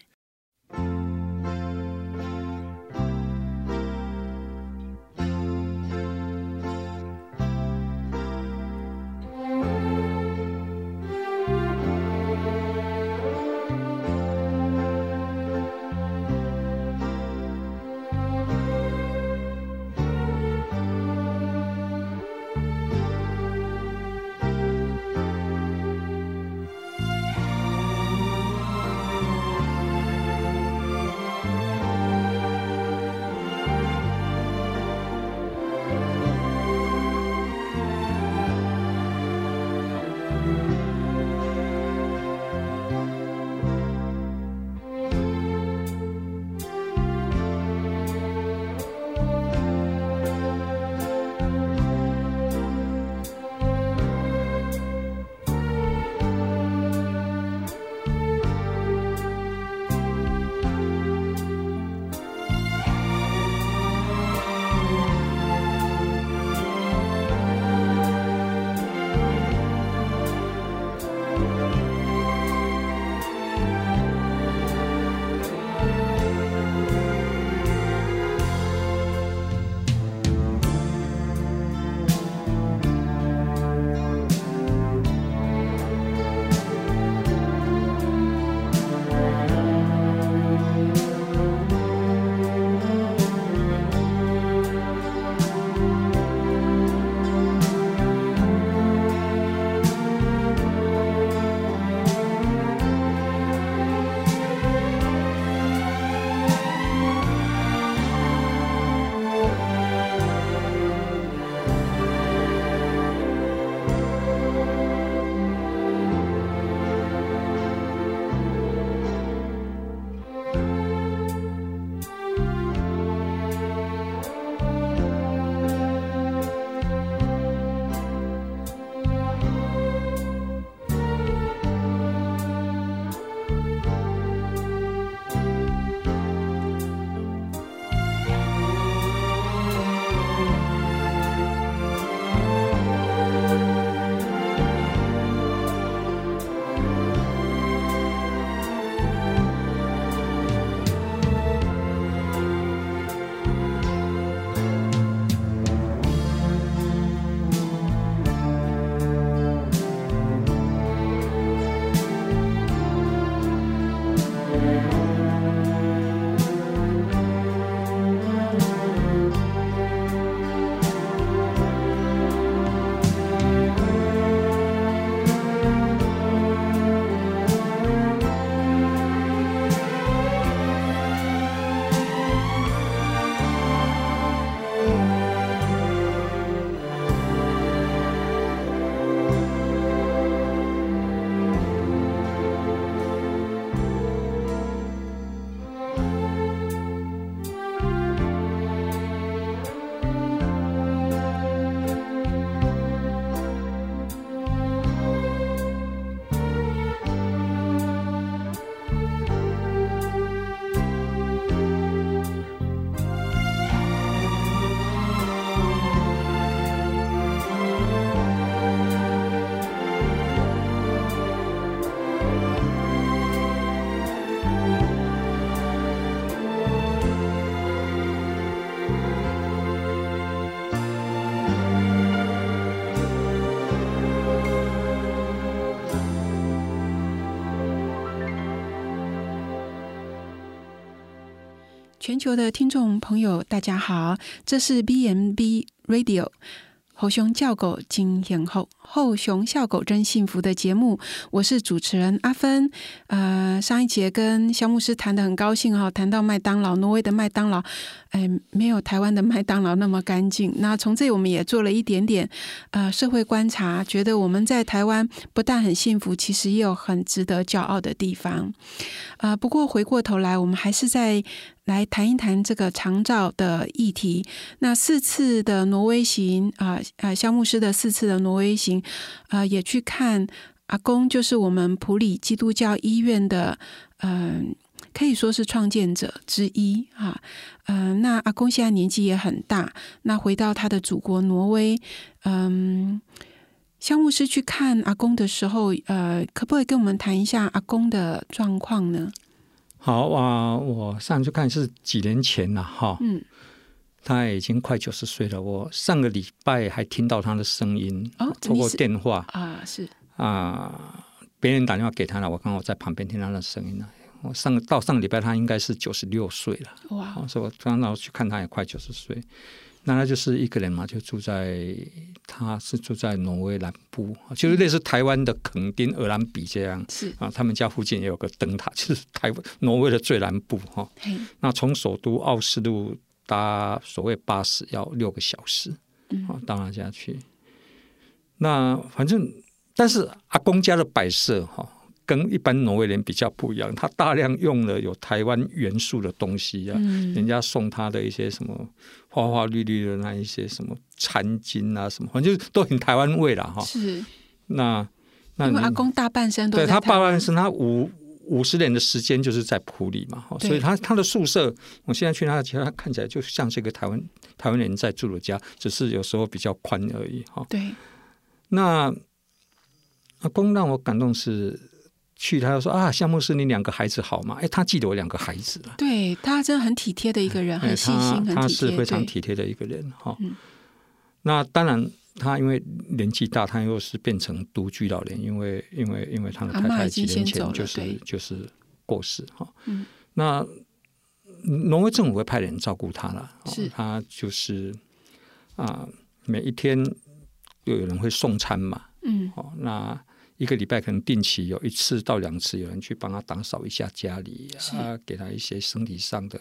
全球的听众朋友，大家好，这是 B M B Radio。猴兄叫狗金天后，后熊笑狗真幸福的节目，我是主持人阿芬。呃，上一节跟肖牧师谈的很高兴哈，谈到麦当劳，挪威的麦当劳，哎，没有台湾的麦当劳那么干净。那从这里我们也做了一点点呃社会观察，觉得我们在台湾不但很幸福，其实也有很值得骄傲的地方。呃，不过回过头来，我们还是在。来谈一谈这个长照的议题。那四次的挪威行啊啊，肖牧师的四次的挪威行啊，也去看阿公，就是我们普里基督教医院的，嗯，可以说是创建者之一啊。嗯，那阿公现在年纪也很大，那回到他的祖国挪威，嗯，肖牧师去看阿公的时候，呃，可不可以跟我们谈一下阿公的状况呢？好啊，我上次看是几年前了哈，嗯，他已经快九十岁了。我上个礼拜还听到他的声音，哦，通过电话啊，是啊，别人打电话给他了，我刚好在旁边听他的声音了。我上到上个礼拜，他应该是九十六岁了，哇，所以我刚刚去看他也快九十岁。那他就是一个人嘛，就住在他是住在挪威南部，就是类似台湾的垦丁、俄兰比这样。是啊，他们家附近也有个灯塔，就是台挪威的最南部哈。那从首都奥斯陆搭所谓巴士要六个小时，啊，到他家去。那反正，但是阿公家的摆设哈。跟一般挪威人比较不一样，他大量用了有台湾元素的东西啊，嗯人家送他的一些什么花花绿绿的那一些什么餐巾啊，什么反正就都很台湾味了哈。是，那那因为阿公大半生都对他大半生他五五十年的时间就是在普里嘛，所以他他的宿舍，我现在去他的家，看起来就像是一个台湾台湾人在住的家，只是有时候比较宽而已哈。对，那阿公让我感动是。去，他就说啊，项目是你两个孩子好吗？哎，他记得我两个孩子了。对他真的很体贴的一个人，很细心，他是非常体贴的一个人哈。那当然，他因为年纪大，他又是变成独居老人，因为因为因为他的太太几年前就是就是过世哈。嗯，那挪威政府会派人照顾他了，是他就是啊，每一天又有人会送餐嘛。嗯，哦，那。一个礼拜可能定期有一次到两次，有人去帮他打扫一下家里啊，给他一些身体上的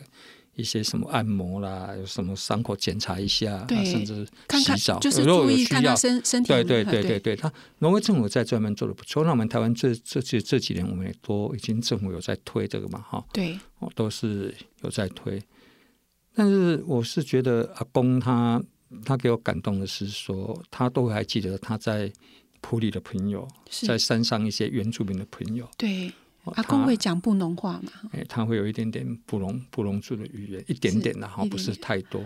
一些什么按摩啦，有什么伤口检查一下，甚至洗澡，就是注意看他身身体。对对对对对，他挪威政府在专门做的不错。那我们台湾这这这这几年，我们也都已经政府有在推这个嘛，哈，对，都是有在推。但是我是觉得阿公他他给我感动的是说，他都还记得他在。普里的朋友，在山上一些原住民的朋友，对阿公会讲布农话嘛？哎，他会有一点点布农布农族的语言，一点点的哈，不是太多。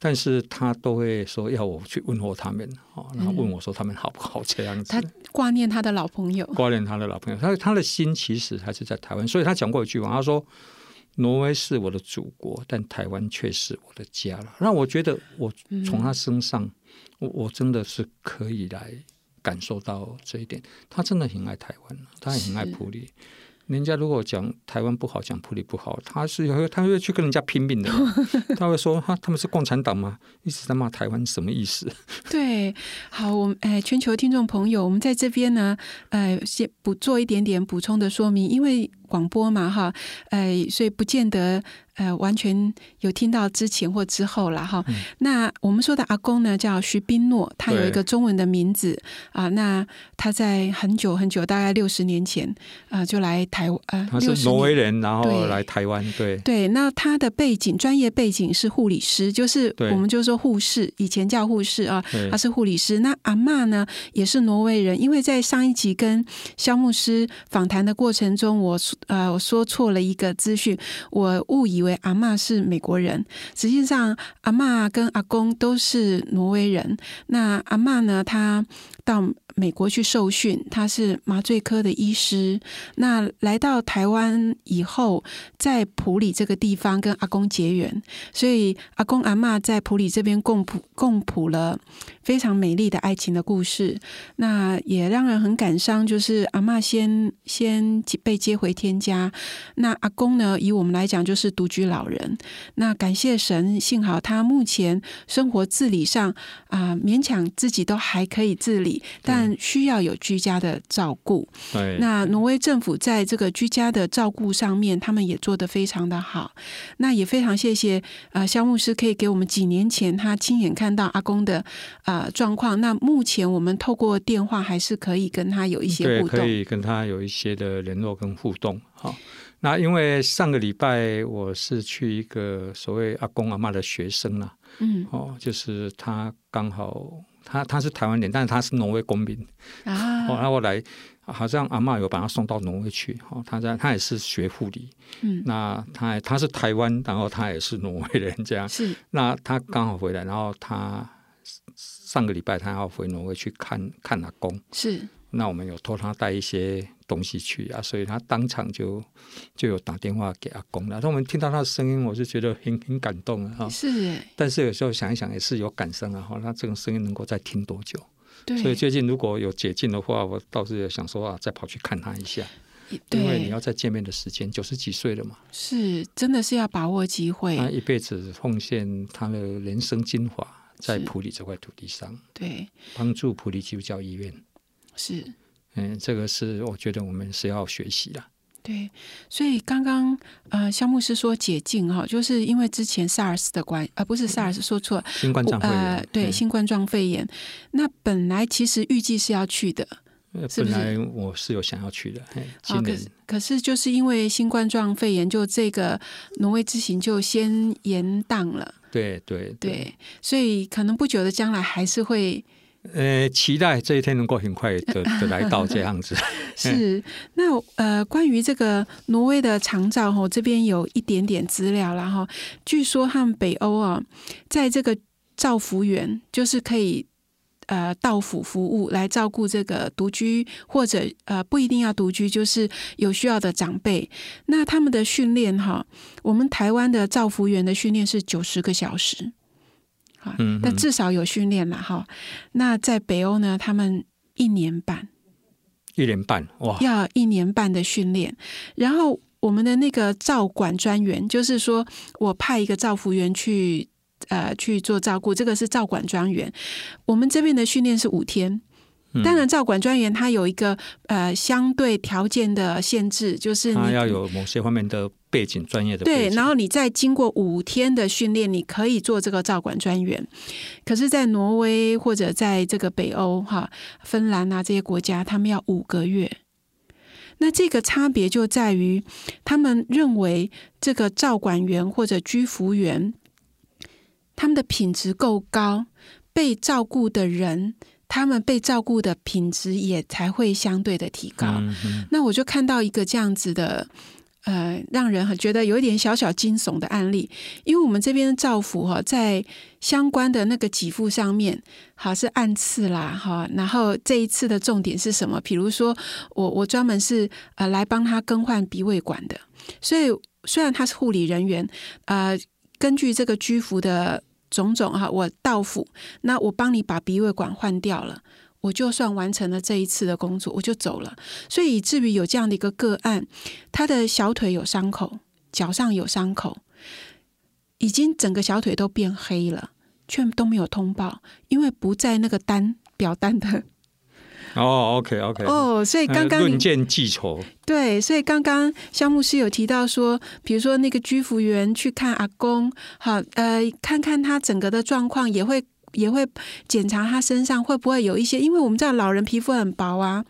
但是他都会说要我去问候他们，哦，然后问我说他们好不好这样子。他挂念他的老朋友，挂念他的老朋友，他他的心其实还是在台湾，所以他讲过一句话，他说：“挪威是我的祖国，但台湾却是我的家了。”让我觉得，我从他身上，我我真的是可以来。感受到这一点，他真的很爱台湾，他也很爱普里。人家如果讲台湾不好，讲普里不好，他是会他会去跟人家拼命的。他会说：“哈，他们是共产党吗？一直在骂台湾，什么意思？” 对，好，我们哎，全球听众朋友，我们在这边呢，呃，先补做一点点补充的说明，因为广播嘛，哈，呃，所以不见得。呃，完全有听到之前或之后了哈。那我们说的阿公呢，叫徐斌诺，他有一个中文的名字啊。那他在很久很久，大概六十年前啊，就来台湾。他是挪威人，然后来台湾。对对，那他的背景，专业背景是护理师，就是我们就说护士，以前叫护士啊，他是护理师。那阿妈呢，也是挪威人，因为在上一集跟肖牧师访谈的过程中，我呃我说错了一个资讯，我误以为。阿妈是美国人，实际上阿妈跟阿公都是挪威人。那阿妈呢？她到美国去受训，他是麻醉科的医师。那来到台湾以后，在普里这个地方跟阿公结缘，所以阿公阿嬷在普里这边共谱共谱了非常美丽的爱情的故事。那也让人很感伤，就是阿嬷先先被接回天家，那阿公呢，以我们来讲就是独居老人。那感谢神，幸好他目前生活自理上啊，勉强自己都还可以自理，但需要有居家的照顾。对，那挪威政府在这个居家的照顾上面，他们也做得非常的好。那也非常谢谢呃肖牧师可以给我们几年前他亲眼看到阿公的呃状况。那目前我们透过电话还是可以跟他有一些互动，可以跟他有一些的联络跟互动。好，那因为上个礼拜我是去一个所谓阿公阿妈的学生了，嗯，哦，就是他刚好他他是台湾人，但是他是挪威公民。啊，哦，那我来好像阿妈有把他送到挪威去，哦，他在他也是学护理，嗯，那他他是台湾，然后他也是挪威人，这样。是，那他刚好回来，然后他上个礼拜他要回挪威去看看阿公，是，那我们有托他带一些东西去啊，所以他当场就就有打电话给阿公了。那我们听到他的声音，我就觉得很很感动啊。哈，是，但是有时候想一想，也是有感伤啊。哈，那这种声音能够再听多久？对，所以最近如果有解禁的话，我倒是也想说啊，再跑去看他一下，因为你，要再见面的时间，九十几岁了嘛，是真的是要把握机会，他一辈子奉献他的人生精华在普里这块土地上，对，帮助普里基督教医院。是。嗯，这个是我觉得我们是要学习的。对，所以刚刚呃，肖牧师说解禁哈，就是因为之前 SARS 的关，呃，不是 SARS 说错了，新冠状肺炎，呃，对，嗯新冠状肺炎。那本来其实预计是要去的，呃是不是本来我是有想要去的，可是可是就是因为新冠状肺炎，就这个挪威之行就先延档了，对对对，所以可能不久的将来还是会呃，期待这一天能够很快的的 来到这样子。是，那呃，关于这个挪威的长照哈，这边有一点点资料然后。据说他们北欧啊，在这个照服员就是可以呃到府服务来照顾这个独居或者呃不一定要独居，就是有需要的长辈。那他们的训练哈，我们台湾的照服员的训练是九十个小时。啊，嗯嗯但至少有训练了哈。那在北欧呢，他们一年半，一年半，哇，要一年半的训练，然后我们的那个照管专员，就是说我派一个照服员去呃去做照顾，这个是照管专员。我们这边的训练是五天。嗯当然，照管专员他有一个呃相对条件的限制，就是你他要有某些方面的背景，专业的背对，然后你再经过五天的训练，你可以做这个照管专员。可是，在挪威或者在这个北欧哈、芬兰啊这些国家，他们要五个月。那这个差别就在于，他们认为这个照管员或者居服员，他们的品质够高，被照顾的人，他们被照顾的品质也才会相对的提高。那我就看到一个这样子的，呃，让人很觉得有一点小小惊悚的案例，因为我们这边的照服哈，在相关的那个给付上面，好是按次啦哈，然后这一次的重点是什么？比如说我我专门是呃来帮他更换鼻胃管的，所以虽然他是护理人员，呃，根据这个居服的种种哈，我到府，那我帮你把鼻胃管换掉了。我就算完成了这一次的工作，我就走了。所以以至于有这样的一个个案，他的小腿有伤口，脚上有伤口，已经整个小腿都变黑了，却都没有通报，因为不在那个单表单的哦，OK OK，哦。所以刚刚论剑记仇，对，所以刚刚肖牧师有提到说，比如说那个居服员去看阿公，好，呃，看看他整个的状况，也会也会检查他身上会不会有一些，因为我们知道老人皮肤很薄啊，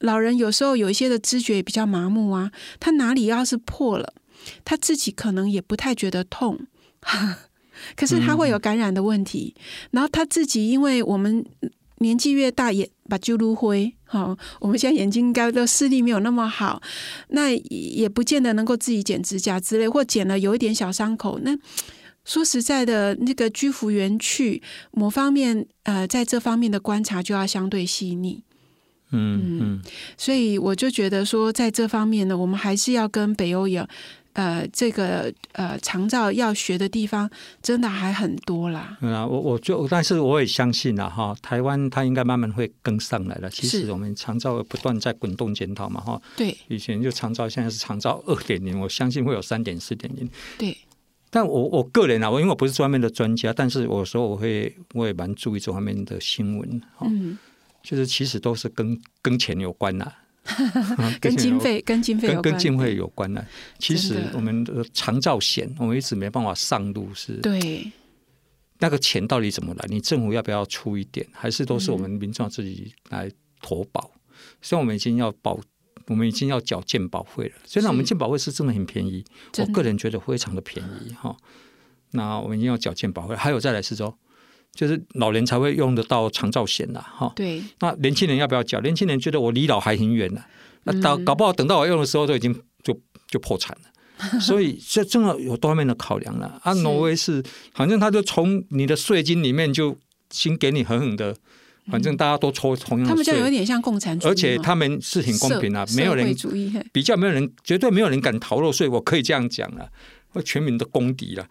老人有时候有一些的知觉也比较麻木啊，他哪里要是破了，他自己可能也不太觉得痛。可是他会有感染的问题，然后他自己，因为我们年纪越大，也把就撸灰，好、我们现在眼睛应该的视力没有那么好，那也不见得能够自己剪指甲之类，或剪了有一点小伤口。那说实在的，那个居服员去某方面，呃，在这方面的观察就要相对细腻。嗯嗯，所以我就觉得说，在这方面呢，我们还是要跟北欧有呃这个呃长照要学的地方，真的还很多啦。嗯啊，我我就但是我也相信了哈，台湾它应该慢慢会跟上来了。其实我们长照不断在滚动检讨嘛哈，对以前就长照，现在是长照二点零，我相信会有三点四点零。对，但我我个人啊，我因为我不是专门的专家，但是我说我会我也蛮注意这方面的新闻，哈、嗯，就是其实都是跟跟钱有关呐、跟经费跟经费有关，跟跟经费有关的。其实我们的长照险，我们一直没办法上路，是对那个钱到底怎么来？你政府要不要出一点？还是都是我们民众自己来投保？所以我们已经要保，我们已经要缴健保费了。虽然我们是健保费是真的很便宜，我个人觉得非常的便宜哈。那我们已经要缴健保费，还有再来是说，就是老人才会用得到长照险啦哈。对那年轻人要不要缴？年轻人觉得我离老还很远呢，那搞嗯搞不好等到我用的时候都已经就就破产了。所以这真的有多方面的考量了。啊，是挪威是反正他就从你的税金里面就先给你狠狠的，反正大家都抽同样的他们就有，点像共产主义，而且他们是很公平啊，没有人比较没有人绝对没有人敢逃漏税，我可以这样讲了，会全民的公敌了。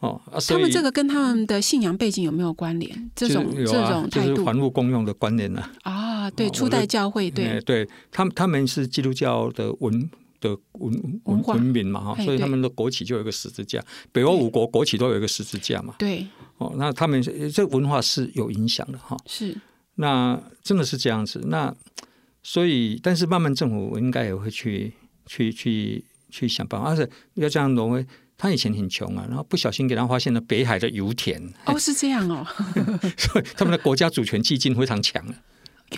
哦，啊、他们这个跟他们的信仰背景有没有关联？这种这啊就是种态度还物公用的观念呢、啊，对，哦初代教会哎对对他们他们是基督教的文的文文文明嘛哈，所以他们的国旗就有一个十字架，北欧五国国旗都有一个十字架嘛。对哦，那他们这文化是有影响的哈。是那真的是这样子。那所以，但是慢慢政府应该也会去去去去想办法，而且要这样挪威。他以前很穷啊，然后不小心给他发现了北海的油田，哦是这样哦，所以他们的国家主权基金非常强啊。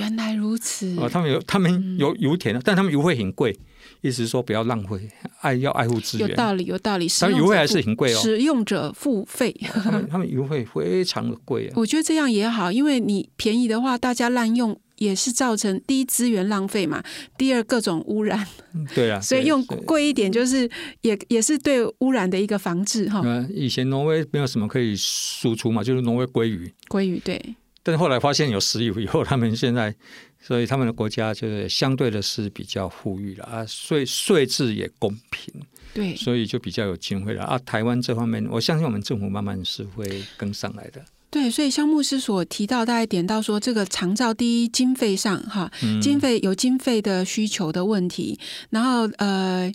原来如此哦，他们有他们有油田，但他们油费很贵，意思是说不要浪费，爱要爱护资源。有道理有道理，使但油费还是很贵哦使用者付费。他们他们油费非常的贵啊。我觉得这样也好，因为你便宜的话，大家滥用也是造成第一资源浪费嘛，第二各种污染，对啊，所以用贵一点就是也也是对污染的一个防治哈。呃，以前挪威没有什么可以输出嘛，就是挪威鲑鱼。鲑鱼对但是后来发现有石油以后，他们现在，所以他们的国家就是相对的是比较富裕了啊，税税制也公平，对所以就比较有机会了啊。台湾这方面，我相信我们政府慢慢是会跟上来的。对，所以肖牧师所提到，大概点到说，这个长照第一经费上哈，嗯。经费有经费的需求的问题，然后呃。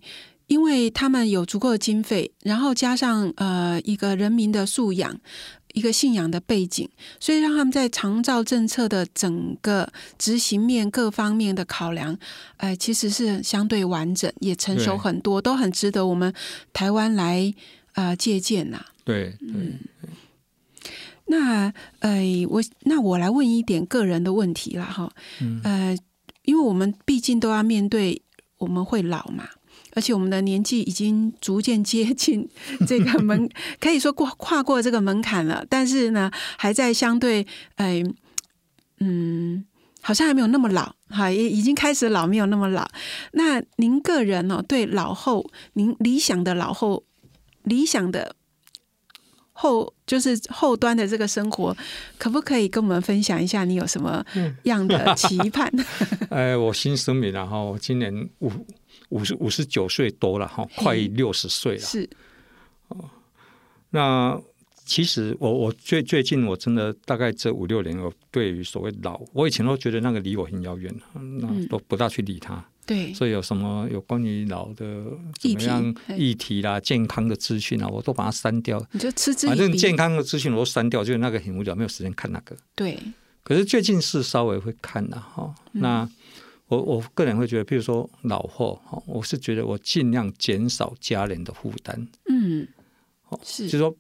因为他们有足够的经费，然后加上呃一个人民的素养，一个信仰的背景，所以让他们在长照政策的整个执行面各方面的考量，呃，其实是相对完整，也成熟很多，都很值得我们台湾来呃借鉴呐、对对，嗯那呃，我那我来问一点个人的问题啦，哈，嗯呃，因为我们毕竟都要面对我们会老嘛，而且我们的年纪已经逐渐接近 这个门，可以说过跨过这个门槛了，但是呢，还在相对，呃，嗯。好像还没有那么老，哈，也已经开始老，没有那么老。那您个人哦，对老后，您理想的老后，理想的后就是后端的这个生活，可不可以跟我们分享一下？你有什么样的期盼？哎，我新声明了哈，我今年五五十五十九岁多了哈，快六十岁了。是那其实我我最最近我真的大概这五六年，我对于所谓老，我以前都觉得那个离我很遥远，那都不大去理它。对，所以有什么有关于老的怎么样议题啦、健康的资讯啊，我都把它删掉。你就嗤之反正。健康的资讯我都删掉，就是那个很无聊，没有时间看那个。对，可是最近是稍微会看的哈。嗯那我我个人会觉得，譬如说老后哈，我是觉得我尽量减少家人的负担。嗯，哦，是就是说，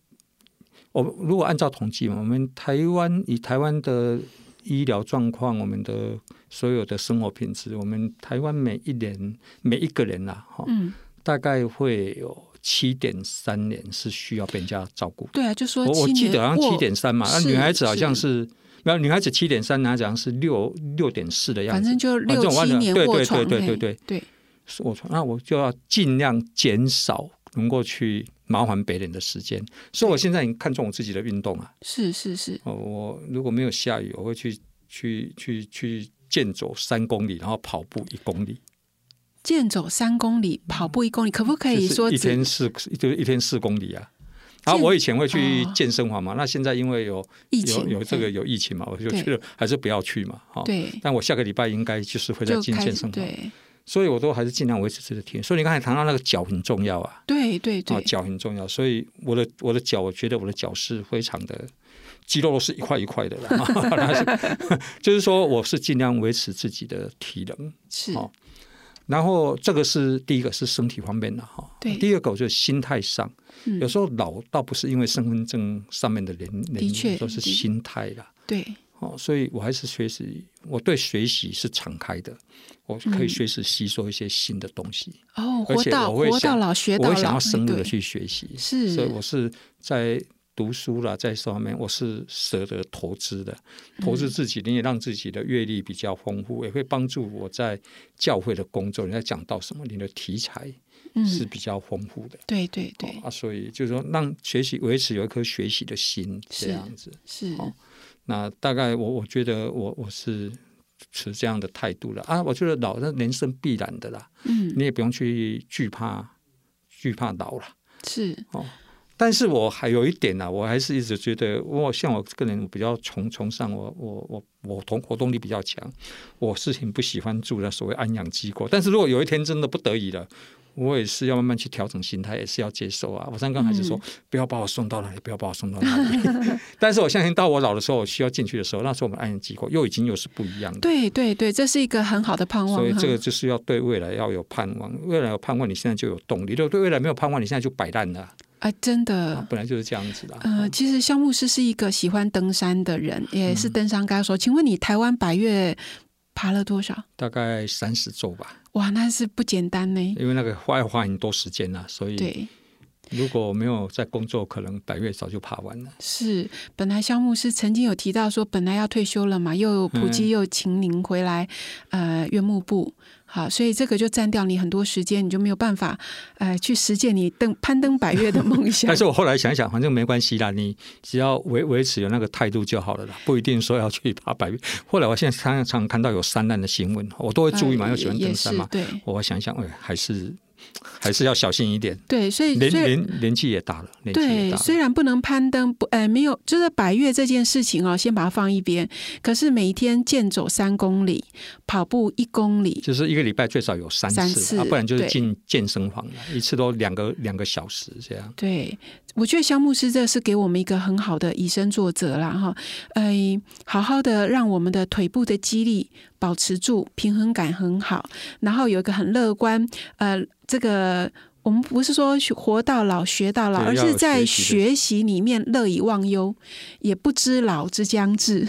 我如果按照统计嘛，我们台湾以台湾的医疗状况，我们的所有的生活品质，我们台湾每一年每一个人呐、哈、嗯，大概会有七点三年是需要被人家照顾。对啊，就说我我记得好像七过点三嘛，那是女孩子好像是是，没有女孩子七点三，男孩子好像是六六点四的样子。反正就反六七年卧床，嘿对对对对对，是我那我就要尽量减少能够去麻烦别人的时间，所以我现在很看重我自己的运动啊。是是是，哦，我如果没有下雨，我会去去去去健走三公里，然后跑步一公里。健走三公里，跑步一公里，可不可以说一天四就是一天四公里啊？然后我以前会去健身房嘛，那现在因为有有有这个有疫情嘛，我就觉得还是不要去嘛。哈，对。但我下个礼拜应该就是会在进健身房，对。所以我都还是尽量维持这个体所以你刚才谈到那个脚很重要啊，对对对，脚很重要。所以我的我的脚，我觉得我的脚是非常的肌肉都是一块一块的，就是说我是尽量维持自己的体能是。然后这个是第一个是身体方面的哈，对。第二个就是心态上，有时候老倒不是因为身份证上面的年年龄，都是心态啦。对。哦，所以我还是学习，我对学习是敞开的，我可以随时吸收一些新的东西。哦，活到活到老学到老，我会想要深入的去学习。是，所以我是在读书了，在上面我是舍得投资的，投资自己，你也让自己的阅历比较丰富，也会帮助我在教会的工作。你在讲到什么，你的题材是比较丰富的。对对对啊，所以就是说，让学习维持有一颗学习的心，这样子是。那大概我我觉得我我是持这样的态度了啊，我觉得老那人生必然的啦，嗯，你也不用去惧怕惧怕老了，是哦。但是我还有一点呢，我还是一直觉得，我像我个人比较崇崇尚我我我我同活动力比较强，我是很不喜欢住在所谓安养机构。但是如果有一天真的不得已了。我也是要慢慢去调整心态，也是要接受啊。我刚刚还是说，不要把我送到哪里，不要把我送到哪里。但是我相信，到我老的时候，我需要进去的时候，那时候我们安养机构又已经又是不一样的。对对对，这是一个很好的盼望。所以这个就是要对未来要有盼望，未来有盼望，你现在就有动力；如果对未来没有盼望，你现在就摆烂了。哎，真的，本来就是这样子的。呃，其实肖牧师是一个喜欢登山的人，也是登山高手。请问你台湾百越？爬了多少？大概三十周吧。哇，那是不简单呢。因为那个花要花很多时间呐，所以对，如果没有在工作，可能百月早就爬完了。是，本来肖牧师曾经有提到说，本来要退休了嘛，又普及又请您回来，呃，岳幕部。好，所以这个就占掉你很多时间，你就没有办法，呃，去实践你登攀登百越的梦想。但是我后来想想，反正没关系啦，你只要维维持有那个态度就好了啦，不一定说要去爬百越。后来我现在常常看到有山难的新闻，我都会注意嘛，又喜欢登山嘛，对，我想想，哎，还是。还是要小心一点。对，所以年年年纪也大了。对，虽然不能攀登，不，呃，没有，就是百越这件事情哦，先把它放一边。可是每天健走三公里，跑步一公里，就是一个礼拜最少有三次，不然就是进健身房了，一次都两个两个小时这样。对，我觉得肖牧师这是给我们一个很好的以身作则啦，哈，哎，好好的让我们的腿部的肌力保持住，平衡感很好，然后有一个很乐观，呃。这个我们不是说活到老学到老，而是在学习里面乐以忘忧，也不知老之将至。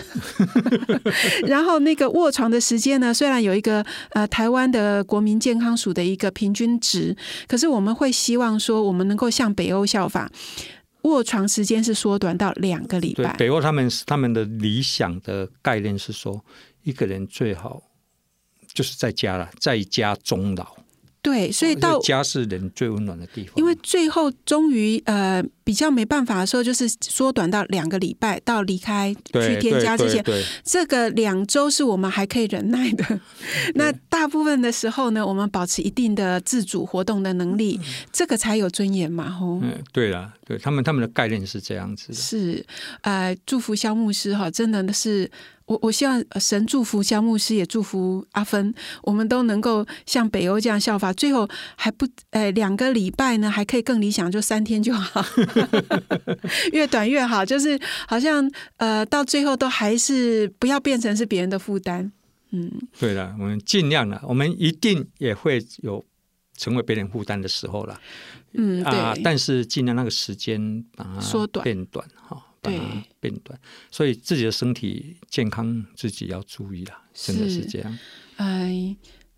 然后那个卧床的时间呢，虽然有一个呃台湾的国民健康署的一个平均值，可是我们会希望说，我们能够向北欧效法，卧床时间是缩短到两个礼拜。北欧他们他们的理想的概念是说，一个人最好就是在家了，在家终老。对，所以到家是人最温暖的地方。因为最后终于呃比较没办法的时候，就是缩短到两个礼拜到离开去添加之前，这个两周是我们还可以忍耐的。那大部分的时候呢，我们保持一定的自主活动的能力，这个才有尊严嘛，吼。嗯，对了，对他们他们的概念是这样子的。是，呃，祝福肖牧师哈，真的是。我我希望神祝福肖牧师，也祝福阿芬，我们都能够像北欧这样效法。最后还不呃两个礼拜呢，还可以更理想，就三天就好，越短越好。就是好像呃到最后都还是不要变成是别人的负担。嗯，对了，我们尽量了，我们一定也会有成为别人负担的时候了。嗯，啊，但是尽量那个时间把它缩短变短哈。对，变短，所以自己的身体健康自己要注意啦，真的是这样。哎，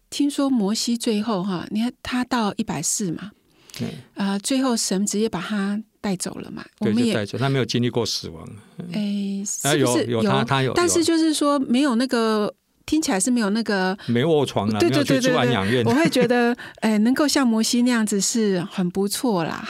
听说摩西最后哈，你看他到一百四嘛，对啊，最后神直接把他带走了嘛，我们也带走，他没有经历过死亡。哎，是不是有他他有，但是就是说没有那个，听起来是没有那个没卧床了，对对对对安养院。我会觉得，哎，能够像摩西那样子是很不错啦。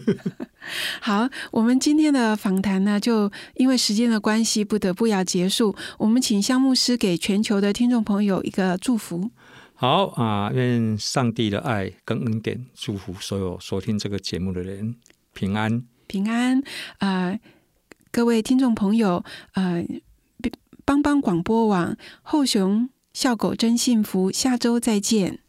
好，我们今天的访谈呢，就因为时间的关系，不得不要结束。我们请香牧师给全球的听众朋友一个祝福。好啊，愿上帝的爱跟恩典祝福所有收听这个节目的人平安平安啊！各位听众朋友，呃，帮帮广播网后熊笑狗真幸福，下周再见。